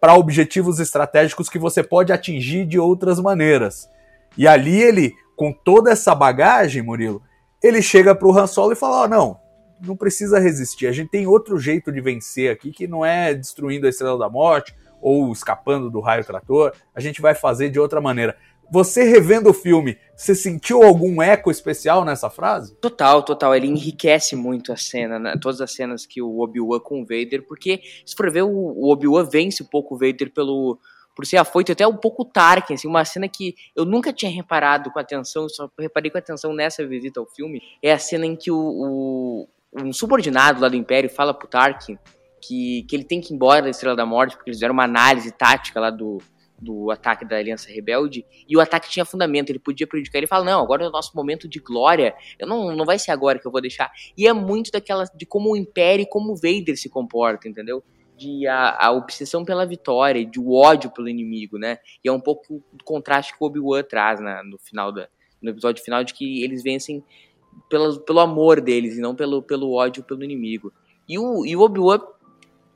para objetivos estratégicos que você pode atingir de outras maneiras. E ali ele, com toda essa bagagem, Murilo, ele chega para o Han Solo e fala: oh, não, não precisa resistir. A gente tem outro jeito de vencer aqui que não é destruindo a Estrela da Morte ou escapando do raio trator. A gente vai fazer de outra maneira. Você revendo o filme, você sentiu algum eco especial nessa frase? Total, total. Ele enriquece muito a cena, né? todas as cenas que o Obi-Wan com o Vader, porque se for ver, o Obi-Wan vence um pouco o Vader pelo, por ser afoito, até um pouco Tarkin, assim, uma cena que eu nunca tinha reparado com atenção, só reparei com atenção nessa visita ao filme, é a cena em que o, o um subordinado lá do Império fala pro Tarkin que, que ele tem que ir embora da Estrela da Morte, porque eles fizeram uma análise tática lá do, do ataque da Aliança Rebelde, e o ataque tinha fundamento, ele podia prejudicar. Ele fala: Não, agora é o nosso momento de glória, eu não, não vai ser agora que eu vou deixar. E é muito daquela, de como o Império e como o Vader se comporta, entendeu? De a, a obsessão pela vitória, de o ódio pelo inimigo, né? E é um pouco o contraste que o Obi-Wan traz na, no final da, no episódio final, de que eles vencem pelo, pelo amor deles e não pelo, pelo ódio pelo inimigo. E o, e o Obi-Wan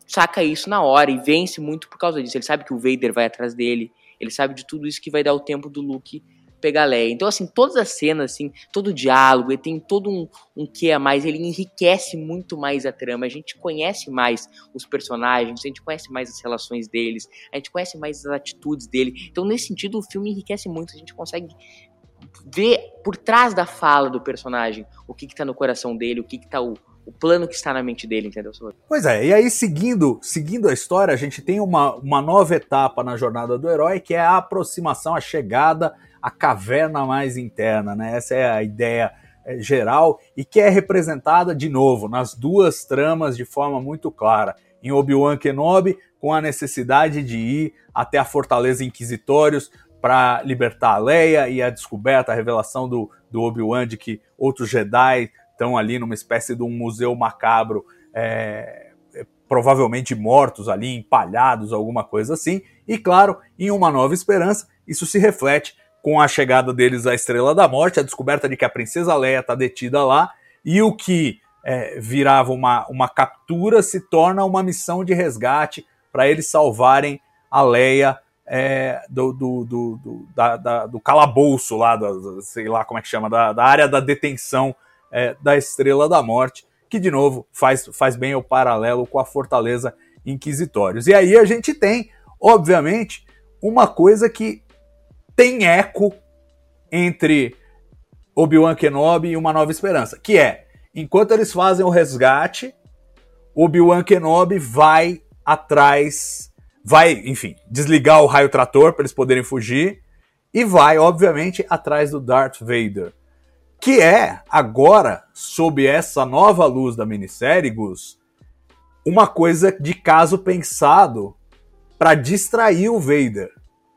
saca isso na hora e vence muito por causa disso. Ele sabe que o Vader vai atrás dele, ele sabe de tudo isso que vai dar o tempo do Luke pegar Leia. Então, assim, todas as cenas, assim, todo o diálogo, ele tem todo um, um que a mais, ele enriquece muito mais a trama. A gente conhece mais os personagens, a gente conhece mais as relações deles, a gente conhece mais as atitudes dele. Então, nesse sentido, o filme enriquece muito, a gente consegue ver por trás da fala do personagem o que, que tá no coração dele, o que, que tá o o plano que está na mente dele, entendeu? Pois é, e aí seguindo, seguindo a história, a gente tem uma, uma nova etapa na jornada do herói, que é a aproximação, a chegada à caverna mais interna, né? Essa é a ideia é, geral e que é representada de novo nas duas tramas de forma muito clara. Em Obi-Wan Kenobi, com a necessidade de ir até a Fortaleza Inquisitórios para libertar a Leia e a descoberta, a revelação do, do Obi-Wan de que outros Jedi estão ali numa espécie de um museu macabro, é, é, provavelmente mortos ali, empalhados, alguma coisa assim. E claro, em Uma Nova Esperança, isso se reflete com a chegada deles à Estrela da Morte, a descoberta de que a Princesa Leia está detida lá, e o que é, virava uma, uma captura se torna uma missão de resgate para eles salvarem a Leia é, do, do, do, do, da, da, do calabouço lá, da, sei lá como é que chama, da, da área da detenção é, da Estrela da Morte, que de novo faz, faz bem o paralelo com a Fortaleza Inquisitórios. E aí a gente tem, obviamente, uma coisa que tem eco entre Obi-Wan Kenobi e Uma Nova Esperança, que é, enquanto eles fazem o resgate, Obi-Wan Kenobi vai atrás, vai, enfim, desligar o raio trator para eles poderem fugir e vai, obviamente, atrás do Darth Vader que é agora, sob essa nova luz da minissérie, Gus, uma coisa de caso pensado para distrair o Vader.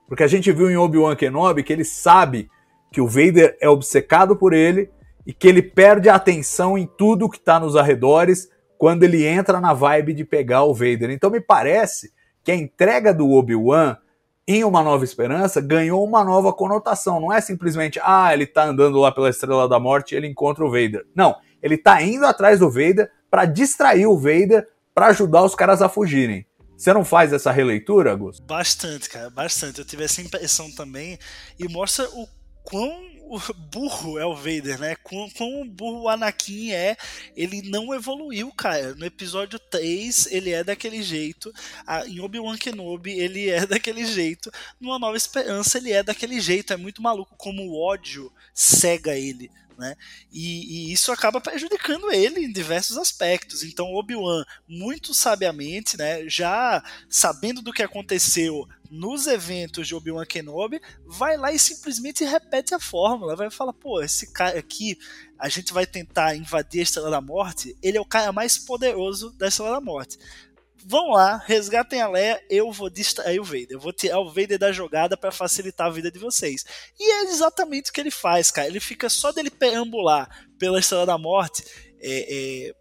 Porque a gente viu em Obi-Wan Kenobi que ele sabe que o Vader é obcecado por ele e que ele perde a atenção em tudo que está nos arredores quando ele entra na vibe de pegar o Vader. Então me parece que a entrega do Obi-Wan em Uma Nova Esperança ganhou uma nova conotação. Não é simplesmente, ah, ele tá andando lá pela Estrela da Morte e ele encontra o Vader. Não, ele tá indo atrás do Vader para distrair o Vader para ajudar os caras a fugirem. Você não faz essa releitura, Augusto? Bastante, cara, bastante. Eu tive essa impressão também e mostra o quão burro é o Vader, né? Quão, quão burro o Anakin é. Ele não evoluiu, cara. No episódio 3, ele é daquele jeito. em Obi-Wan Kenobi, ele é daquele jeito. Numa Nova Esperança, ele é daquele jeito. É muito maluco como o ódio cega ele né? E, e, isso acaba prejudicando ele em diversos aspectos. Então, Obi-Wan, muito sabiamente, né, já sabendo do que aconteceu nos eventos de Obi-Wan Kenobi, vai lá e simplesmente repete a fórmula. Vai falar, pô, esse cara aqui, a gente vai tentar invadir a Estrela da Morte, ele é o cara mais poderoso da Estrela da Morte vão lá, resgatem a Leia, eu vou distrair o Vader. Eu vou tirar o Vader da jogada para facilitar a vida de vocês. E é exatamente o que ele faz, cara. Ele fica só dele perambular pela Estrela da Morte, é, é,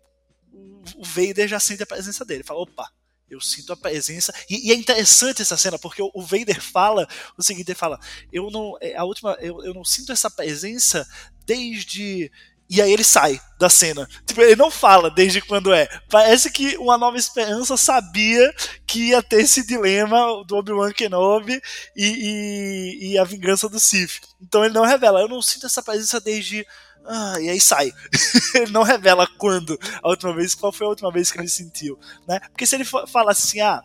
o Vader já sente a presença dele. Fala, opa, eu sinto a presença. E, e, é interessante essa cena, porque o, o, Vader fala o seguinte: ele fala, eu não. É, a última. Eu, eu não sinto essa presença desde e aí ele sai da cena. Tipo, ele não fala desde quando é. Parece que uma Nova Esperança sabia que ia ter esse dilema do Obi-Wan Kenobi e, e, e, a vingança do Sith. Então ele não revela. Eu não sinto essa presença desde. Ah, e aí sai. ele não revela quando a última vez, qual foi a última vez que ele sentiu. Né? Porque se ele fala assim, ah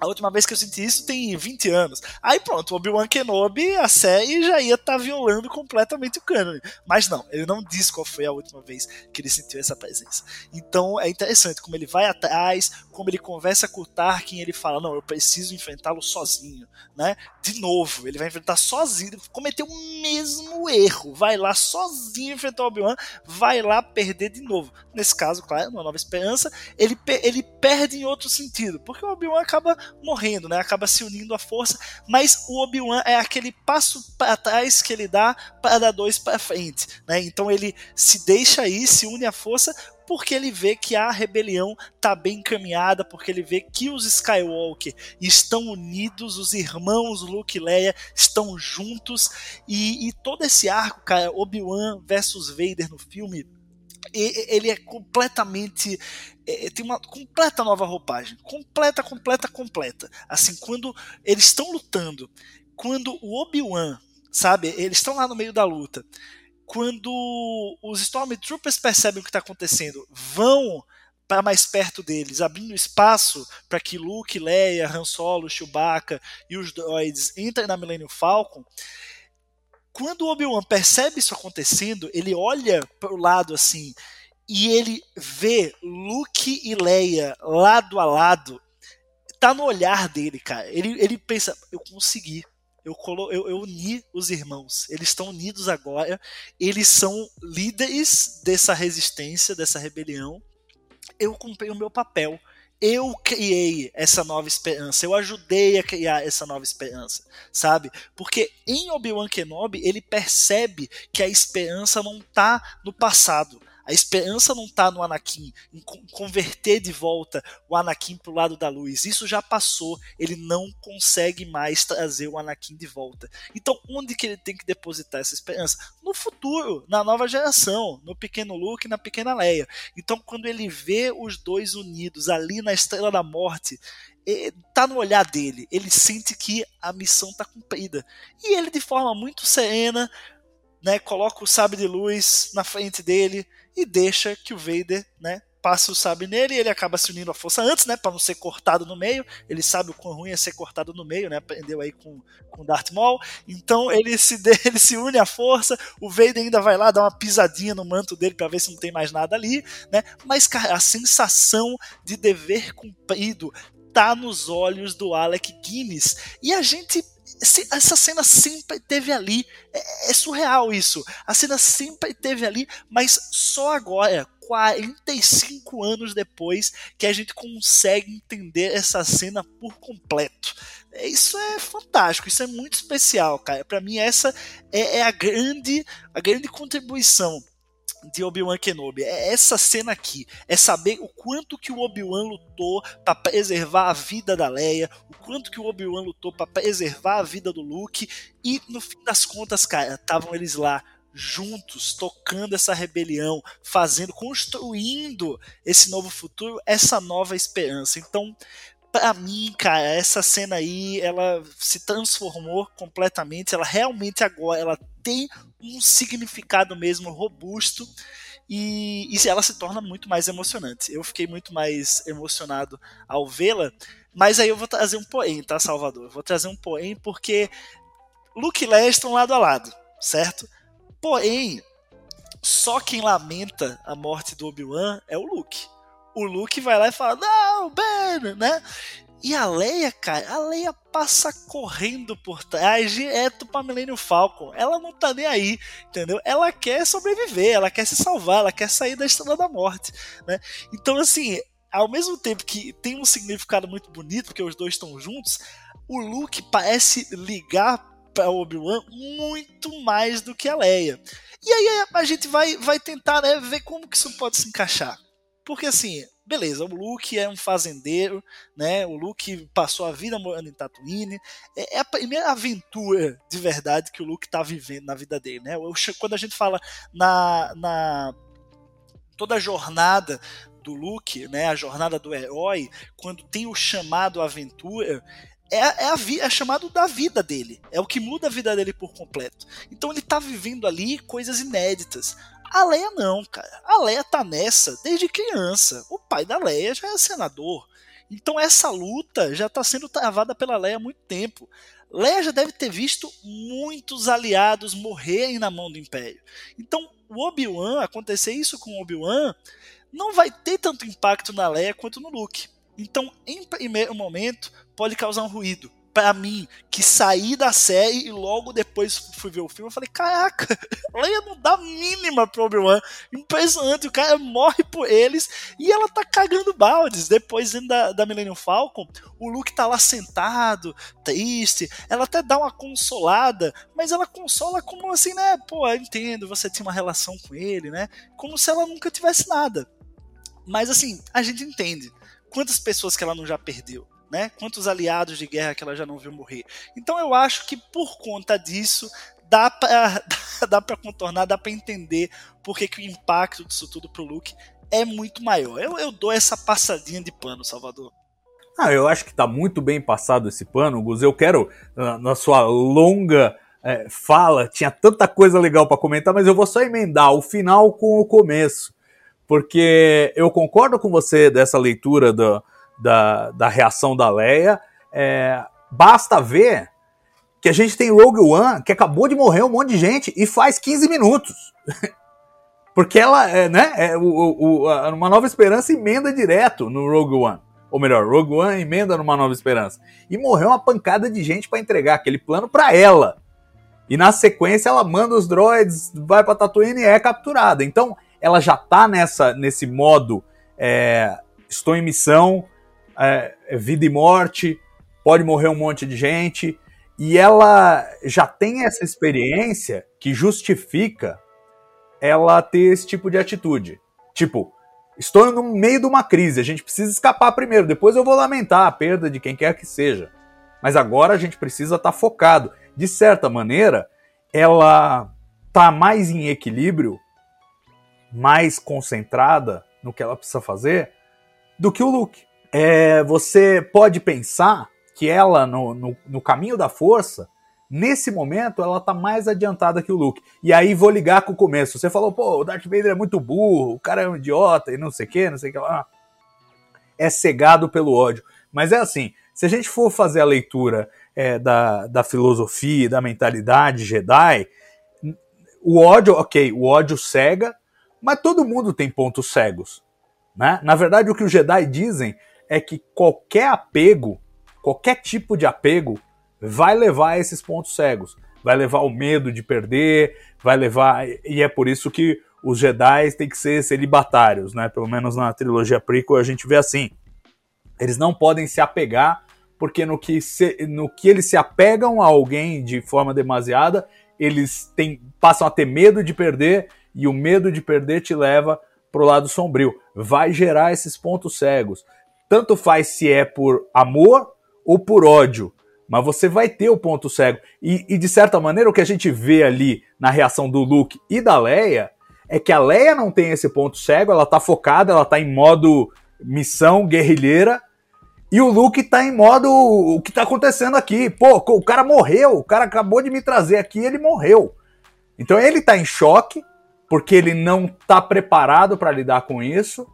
a última vez que eu senti isso tem 20 anos. Aí pronto, Obi-Wan Kenobi, a série já ia estar tá violando completamente o cânone. Mas não, ele não diz qual foi a última vez que ele sentiu essa presença. Então é interessante como ele vai atrás, como ele conversa com o Tarkin, ele fala: "Não, eu preciso enfrentá-lo sozinho", né? De novo, ele vai enfrentar sozinho, cometeu o mesmo erro, vai lá sozinho enfrentar o Obi-Wan, vai lá perder de novo. Nesse caso, claro, uma nova esperança, ele ele perde em outro sentido, porque o Obi-Wan acaba morrendo, né? Acaba se unindo à força, mas o Obi-Wan é aquele passo para trás que ele dá para dar dois para frente, né? Então ele se deixa aí, se une à força porque ele vê que a rebelião está bem encaminhada, porque ele vê que os Skywalker estão unidos, os irmãos Luke e Leia estão juntos e, e todo esse arco, cara, Obi-Wan versus Vader no filme ele é completamente é, tem uma completa nova roupagem, completa, completa, completa. Assim, quando eles estão lutando, quando o Obi-Wan, sabe, eles estão lá no meio da luta, quando os Stormtroopers percebem o que está acontecendo, vão para mais perto deles, abrindo espaço para que Luke, Leia, Han Solo, Chewbacca e os droids entrem na Millennium Falcon, quando o Obi-Wan percebe isso acontecendo, ele olha para o lado assim e ele vê Luke e Leia lado a lado. Tá no olhar dele, cara. Ele, ele pensa: eu consegui. Eu, colo, eu, eu uni os irmãos. Eles estão unidos agora. Eles são líderes dessa resistência, dessa rebelião. Eu cumpri o meu papel eu criei essa nova esperança, eu ajudei a criar essa nova esperança, sabe? Porque em Obi-Wan Kenobi ele percebe que a esperança não está no passado, a esperança não está no Anakin, em converter de volta o Anakin para o lado da luz. Isso já passou. Ele não consegue mais trazer o Anakin de volta. Então, onde que ele tem que depositar essa esperança? No futuro, na nova geração, no pequeno Luke na pequena Leia. Então, quando ele vê os dois unidos ali na Estrela da Morte, tá no olhar dele. Ele sente que a missão está cumprida. E ele, de forma muito serena, né, coloca o sabre de luz na frente dele e deixa que o Vader, né, passe o sabre nele e ele acaba se unindo à força antes, né, para não ser cortado no meio. Ele sabe o quão ruim é ser cortado no meio, né, aprendeu aí com com Darth Maul. Então ele se ele se une à força. O Vader ainda vai lá dar uma pisadinha no manto dele para ver se não tem mais nada ali, né? Mas cara, a sensação de dever cumprido tá nos olhos do Alec Guinness e a gente essa cena sempre teve ali. É, é, surreal isso. A cena sempre teve ali, mas só agora, 45 anos depois, que a gente consegue entender essa cena por completo. É, isso é fantástico, isso é muito especial, cara. Para mim essa é, é, a grande, a grande contribuição de Obi-Wan Kenobi. É essa cena aqui. É saber o quanto que o Obi-Wan lutou para preservar a vida da Leia, o quanto que o Obi-Wan lutou para preservar a vida do Luke e no fim das contas, cara, estavam eles lá juntos, tocando essa rebelião, fazendo, construindo esse novo futuro, essa nova esperança. Então, para mim, cara, essa cena aí, ela se transformou completamente. Ela realmente agora, ela tem um significado mesmo robusto e, e ela se torna muito mais emocionante. Eu fiquei muito mais emocionado ao vê-la, mas aí eu vou trazer um porém, tá, Salvador? Vou trazer um porém porque Luke e estão lado a lado, certo? Porém, só quem lamenta a morte do Obi-Wan é o Luke o Luke vai lá e fala, não, Ben, né? E a Leia, cara, a Leia passa correndo por trás direto pra Millennium Falcon. Ela não tá nem aí, entendeu? Ela quer sobreviver, ela quer se salvar, ela quer sair da Estrela da Morte, né? Então, assim, ao mesmo tempo que tem um significado muito bonito, porque os dois estão juntos, o Luke parece ligar para Obi-Wan muito mais do que a Leia. E aí a gente vai, vai tentar né, ver como que isso pode se encaixar. Porque assim, beleza, o Luke é um fazendeiro, né? O Luke passou a vida morando em Tatooine. É, é a primeira aventura de verdade que o Luke está vivendo na vida dele, né? Quando a gente fala na, na toda a jornada do Luke, né? A jornada do herói, quando tem o chamado aventura, é, é, a, é chamado da vida dele. É o que muda a vida dele por completo. Então ele está vivendo ali coisas inéditas. A Leia não, cara. A Leia tá nessa desde criança. O pai da Leia já é senador. Então essa luta já está sendo travada pela Leia há muito tempo. Leia já deve ter visto muitos aliados morrerem na mão do Império. Então o Obi-Wan, acontecer isso com o Obi-Wan, não vai ter tanto impacto na Leia quanto no Luke. Então, em primeiro momento, pode causar um ruído para mim, que saí da série e logo depois fui ver o filme, eu falei, caraca, Leia não dá mínima pro Obi-Wan. Impressionante, o cara morre por eles e ela tá cagando baldes. Depois da, da Millennium Falcon, o Luke tá lá sentado, triste, ela até dá uma consolada, mas ela consola como assim, né, pô, eu entendo, você tinha uma relação com ele, né, como se ela nunca tivesse nada. Mas assim, a gente entende. Quantas pessoas que ela não já perdeu? Né? Quantos aliados de guerra que ela já não viu morrer. Então eu acho que por conta disso dá para dá para contornar, dá para entender por que, o impacto disso tudo pro Luke é muito maior. Eu, eu dou essa passadinha de pano, Salvador. Ah, eu acho que tá muito bem passado esse pano, Gus. Eu quero, na sua longa é, fala, tinha tanta coisa legal para comentar, mas eu vou só emendar o final com o começo. Porque eu concordo com você dessa leitura do, da, da reação da Leia. É, basta ver que a gente tem Rogue One, que acabou de morrer um monte de gente e faz 15 minutos. Porque ela, é, né, é, o, o, uma nova esperança emenda direto no Rogue One. Ou melhor, Rogue One emenda numa nova esperança. E morreu uma pancada de gente para entregar aquele plano para ela. E na sequência ela manda os droids, vai pra Tatooine e é capturada. Então ela já tá nessa, nesse modo, é, estou em missão, é, é, vida e morte, pode morrer um monte de gente, e ela já tem essa experiência que justifica ela ter esse tipo de atitude. Tipo, estou no meio de uma crise, a gente precisa escapar primeiro, depois eu vou lamentar a perda de quem quer que seja. Mas agora a gente precisa estar tá focado. De certa maneira, ela está mais em equilíbrio, mais concentrada no que ela precisa fazer do que o Luke é, você pode pensar que ela, no, no, no, caminho da força, nesse momento, ela tá mais adiantada que o Luke. E aí vou ligar com o começo. Você falou, pô, o Darth Vader é muito burro, o cara é um idiota e não sei o que, não sei o que lá. É cegado pelo ódio. Mas é assim, se a gente for fazer a leitura é, da, da filosofia, da mentalidade Jedi, o ódio, ok, o ódio cega, mas todo mundo tem pontos cegos. Né? Na verdade, o que os Jedi dizem é que qualquer apego, qualquer tipo de apego, vai levar a esses pontos cegos. Vai levar ao medo de perder, vai levar. E é por isso que os Jedi têm que ser celibatários, né? Pelo menos na trilogia prequel a gente vê assim. Eles não podem se apegar, porque no que, se, no que eles se apegam a alguém de forma demasiada, eles têm, passam a ter medo de perder e o medo de perder te leva pro lado sombrio. Vai gerar esses pontos cegos. Tanto faz se é por amor ou por ódio, mas você vai ter o ponto cego. E, e de certa maneira, o que a gente vê ali na reação do Luke e da Leia é que a Leia não tem esse ponto cego, ela tá focada, ela tá em modo missão guerrilheira, e o Luke tá em modo o que tá acontecendo aqui. Pô, o cara morreu, o cara acabou de me trazer aqui, ele morreu. Então ele tá em choque, porque ele não tá preparado para lidar com isso,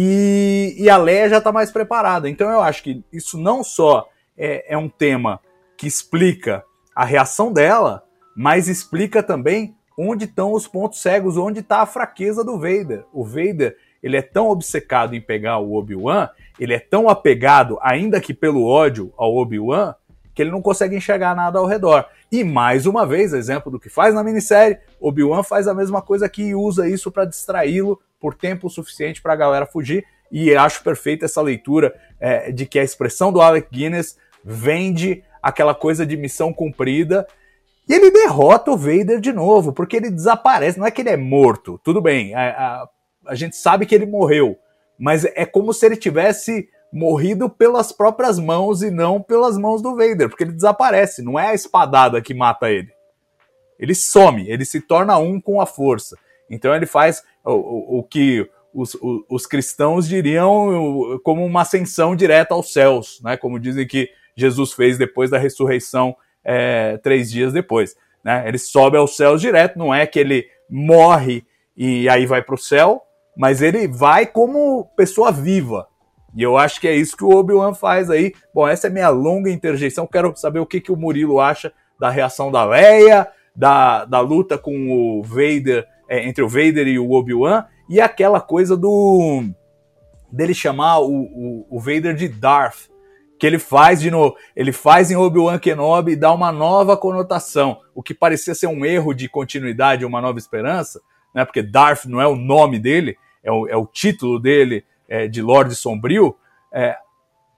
e, e, a Leia já tá mais preparada. Então eu acho que isso não só é, é um tema que explica a reação dela, mas explica também onde estão os pontos cegos, onde está a fraqueza do Vader. O Vader ele é tão obcecado em pegar o Obi-Wan, ele é tão apegado, ainda que pelo ódio ao Obi-Wan, que ele não consegue enxergar nada ao redor. E mais uma vez, exemplo do que faz na minissérie, Obi-Wan faz a mesma coisa aqui e usa isso para distraí-lo por tempo suficiente para a galera fugir. E acho perfeita essa leitura é, de que a expressão do Alec Guinness vende aquela coisa de missão cumprida e ele derrota o Vader de novo, porque ele desaparece. Não é que ele é morto, tudo bem, a, a, a gente sabe que ele morreu, mas é como se ele tivesse morrido pelas próprias mãos e não pelas mãos do Vader, porque ele desaparece, não é a espadada que mata ele. Ele some, ele se torna um com a força. Então ele faz o, o, o que os, os, os, cristãos diriam como uma ascensão direta aos céus, né? como dizem que Jesus fez depois da ressurreição é, três dias depois. Né? Ele sobe aos céus direto, não é que ele morre e aí vai para o céu, mas ele vai como pessoa viva. E eu acho que é isso que o Obi-Wan faz aí. Bom, essa é minha longa interjeição. Quero saber o que, que o Murilo acha da reação da Leia, da, da luta com o Vader, é, entre o Vader e o Obi-Wan, e aquela coisa do dele chamar o, o, o Vader de Darth que ele faz de novo, ele faz em Obi-Wan Kenobi dá uma nova conotação, o que parecia ser um erro de continuidade, uma nova esperança, né? Porque Darth não é o nome dele, é o, é o título dele é, de Lorde Sombrio. É,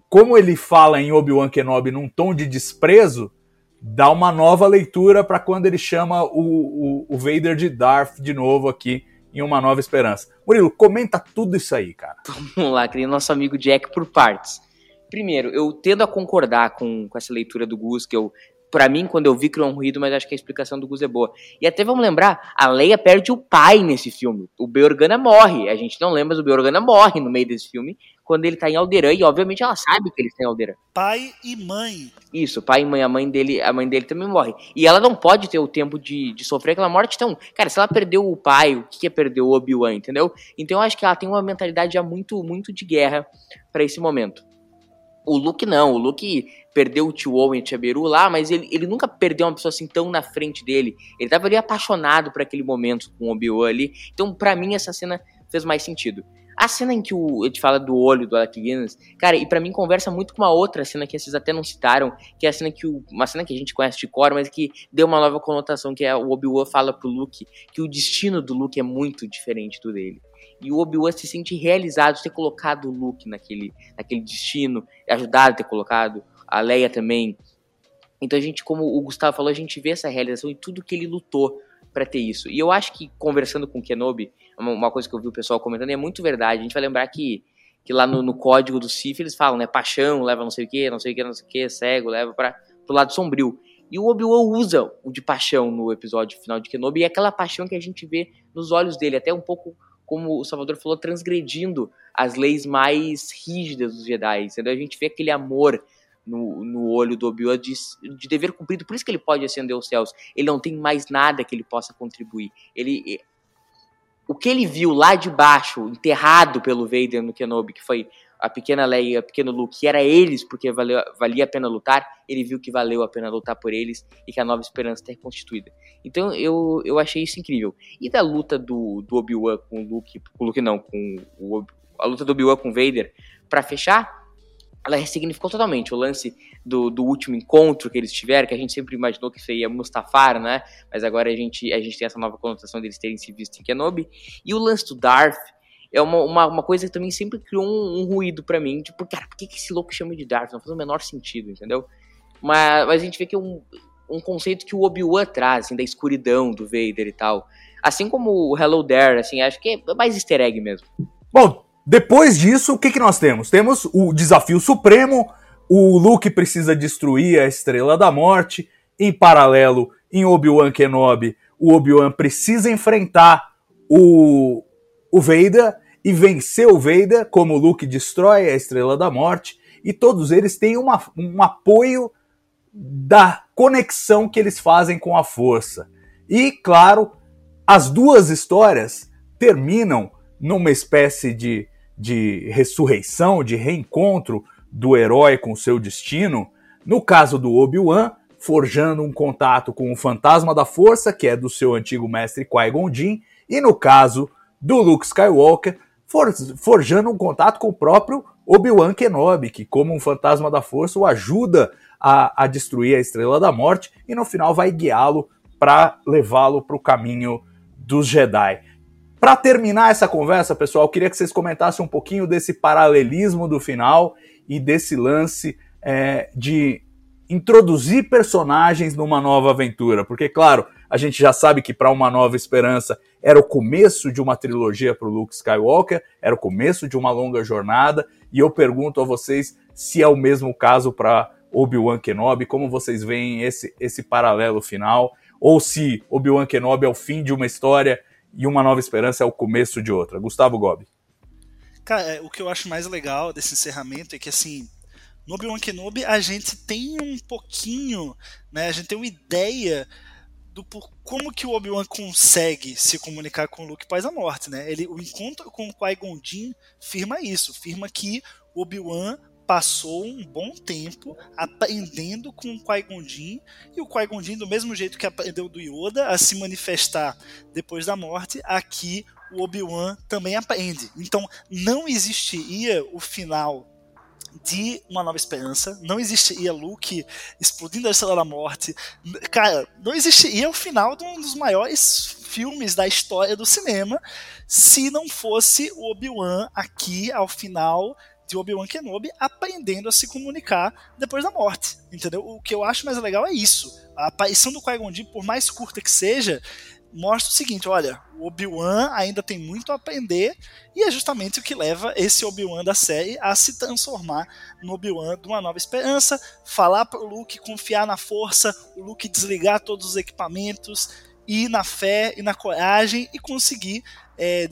como ele fala em Obi-Wan Kenobi num tom de desprezo, dá uma nova leitura para quando ele chama o, o, o Vader de Darth de novo aqui em Uma Nova Esperança. Murilo, comenta tudo isso aí, cara. Vamos lá, querido nosso amigo Jack por partes. Primeiro, eu tendo a concordar com, com essa leitura do Gus, que eu, para mim, quando eu vi, criou um ruído, mas acho que a explicação do Gus é boa. E até vamos lembrar, a Leia perde o pai nesse filme. O Beorgana morre. A gente não lembra, mas o Beorgana morre no meio desse filme, quando ele tá em Alderan, e obviamente ela sabe que ele está em Alderan. Pai e mãe. Isso, pai e mãe. A mãe dele, a mãe dele também morre. E ela não pode ter o tempo de, de sofrer aquela morte. Então, cara, se ela perdeu o pai, o que é perder o Obi-Wan, entendeu? Então eu acho que ela tem uma mentalidade já muito, muito de guerra para esse momento. O Luke não, o Luke perdeu o tio Owen e o Tia Beru lá, mas ele, ele nunca perdeu uma pessoa assim tão na frente dele. Ele tava ali apaixonado por aquele momento com o Obi-Wan ali. Então, para mim, essa cena fez mais sentido. A cena em que o, a fala do olho do Alec Guinness, cara, e para mim conversa muito com uma outra cena que vocês até não citaram, que é a cena que o, uma cena que a gente conhece de cor, mas que deu uma nova conotação, que é o Obi-Wan fala pro Luke que o destino do Luke é muito diferente do dele. E o Obi-Wan se sente realizado de ter colocado o Luke naquele, naquele destino, ajudado a ter colocado, a Leia também. Então a gente, como o Gustavo falou, a gente vê essa realização e tudo que ele lutou para ter isso. E eu acho que conversando com o Kenobi, uma coisa que eu vi o pessoal comentando, é muito verdade. A gente vai lembrar que, que lá no, no código do Sif eles falam, né? Paixão leva não sei o que, não sei o que, não sei o que, cego, leva para pro lado sombrio. E o Obi-Wan usa o de paixão no episódio final de Kenobi, e é aquela paixão que a gente vê nos olhos dele, até um pouco como o Salvador falou, transgredindo as leis mais rígidas dos Jedi. Entendeu? A gente vê aquele amor no, no olho do Obi-Wan de, de, dever cumprido. Por isso que ele pode ascender os céus. Ele não tem mais nada que ele possa contribuir. Ele, o que ele viu lá de baixo, enterrado pelo Vader no Kenobi, que foi a pequena Leia e o pequeno Luke, que era eles porque valeu, valia a pena lutar, ele viu que valeu a pena lutar por eles e que a nova esperança está reconstituída. Então eu, eu achei isso incrível. E da luta do, do Obi-Wan com o Luke, com o Luke não, com o, a luta do Obi-Wan com o Vader, para fechar, ela ressignificou totalmente o lance do, do, último encontro que eles tiveram, que a gente sempre imaginou que seria Mustafar, né? Mas agora a gente, a gente tem essa nova conotação deles terem se visto em Kenobi. E o lance do Darth é uma, uma, uma, coisa que também sempre criou um, um ruído para mim. Tipo, cara, por que, que esse louco chama de Darth? Não faz o menor sentido, entendeu? Mas, mas a gente vê que um, um conceito que o Obi-Wan traz, assim, da escuridão do Vader e tal. Assim como o Hello There, assim, acho que é mais easter egg mesmo. Bom, depois disso, o que, que nós temos? Temos o desafio supremo, o Luke precisa destruir a Estrela da Morte, em paralelo, em Obi-Wan Kenobi, o Obi-Wan precisa enfrentar o, o Vader e vencer o Vader, como Luke destrói a Estrela da Morte, e todos eles têm uma, um apoio da conexão que eles fazem com a força. E, claro, as duas histórias terminam numa espécie de, de ressurreição, de reencontro do herói com seu destino. No caso do Obi-Wan, forjando um contato com o fantasma da força, que é do seu antigo mestre Qui-Gon Jinn, e no caso do Luke Skywalker, forjando um contato com o próprio Obi-Wan Kenobi, que como um fantasma da força o ajuda a, a destruir a Estrela da Morte e no final vai guiá-lo para levá-lo para o caminho dos Jedi. Para terminar essa conversa, pessoal, eu queria que vocês comentassem um pouquinho desse paralelismo do final e desse lance é, de introduzir personagens numa nova aventura, porque claro, a gente já sabe que para uma nova esperança era o começo de uma trilogia para o Luke Skywalker, era o começo de uma longa jornada, e eu pergunto a vocês se é o mesmo caso para Obi-Wan Kenobi, como vocês veem esse, esse paralelo final, ou se Obi-Wan Kenobi é o fim de uma história e uma nova esperança é o começo de outra. Gustavo Gobi. Cara, é, o que eu acho mais legal desse encerramento é que assim, no Obi-Wan Kenobi a gente tem um pouquinho, né, a gente tem uma ideia do por como que o Obi-Wan consegue se comunicar com o Luke após a morte, né? Ele, o encontro com o Qui-Gon Jinn firma isso, firma que o Obi-Wan passou um bom tempo aprendendo com o Qui-Gon Jinn, e o Qui-Gon Jinn, do mesmo jeito que aprendeu do Yoda a se manifestar depois da morte, aqui o Obi-Wan também aprende. Então, não existiria o final de Uma Nova Esperança, não existiria Luke explodindo a Estrela da Morte. Cara, não existiria o final de um dos maiores filmes da história do cinema se não fosse o Obi-Wan aqui ao final de Obi-Wan Kenobi aprendendo a se comunicar depois da morte, entendeu? O que eu acho mais legal é isso. A aparição do Qui-Gon por mais curta que seja, mostra o seguinte: olha, o Obi-Wan ainda tem muito a aprender, e é justamente o que leva esse Obi-Wan da série a se transformar no Obi-Wan de uma nova esperança, falar para o Luke confiar na força, o Luke desligar todos os equipamentos, ir na fé e na coragem e conseguir é,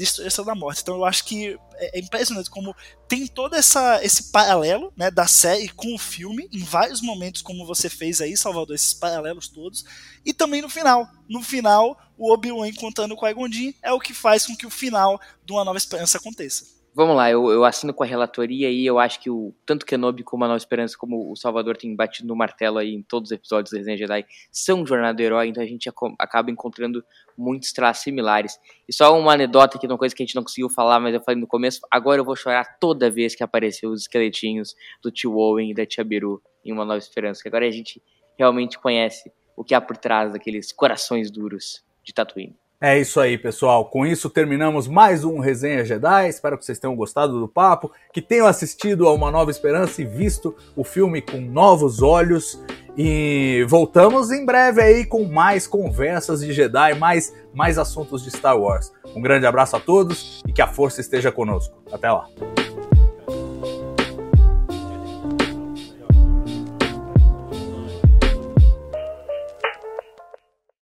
da morte. Então eu acho que é, é impressionante como tem todo essa, esse paralelo né, da série com o filme, em vários momentos, como você fez aí, Salvador, esses paralelos todos, e também no final. No final, o Obi-Wan encontrando o Qui-Gon é o que faz com que o final de Uma Nova Esperança aconteça. Vamos lá, eu, eu assino com a relatoria e eu acho que o, tanto Kenobi como a Nova Esperança, como o Salvador tem batido no martelo aí em todos os episódios da Resenha Jedi, são Jornada do Herói, então a gente acaba encontrando muitos traços similares. E só uma anedota é uma coisa que a gente não conseguiu falar, mas eu falei no começo, agora eu vou chorar toda vez que apareceu os esqueletinhos do tio Owen e da tia Biru em Uma Nova Esperança, que agora a gente realmente conhece o que há por trás daqueles corações duros de Tatooine. É isso aí, pessoal. Com isso terminamos mais um Resenha Jedi. Espero que vocês tenham gostado do papo, que tenham assistido a Uma Nova Esperança e visto o filme com novos olhos. E voltamos em breve aí com mais conversas de Jedi, mais, mais assuntos de Star Wars. Um grande abraço a todos e que a força esteja conosco. Até lá.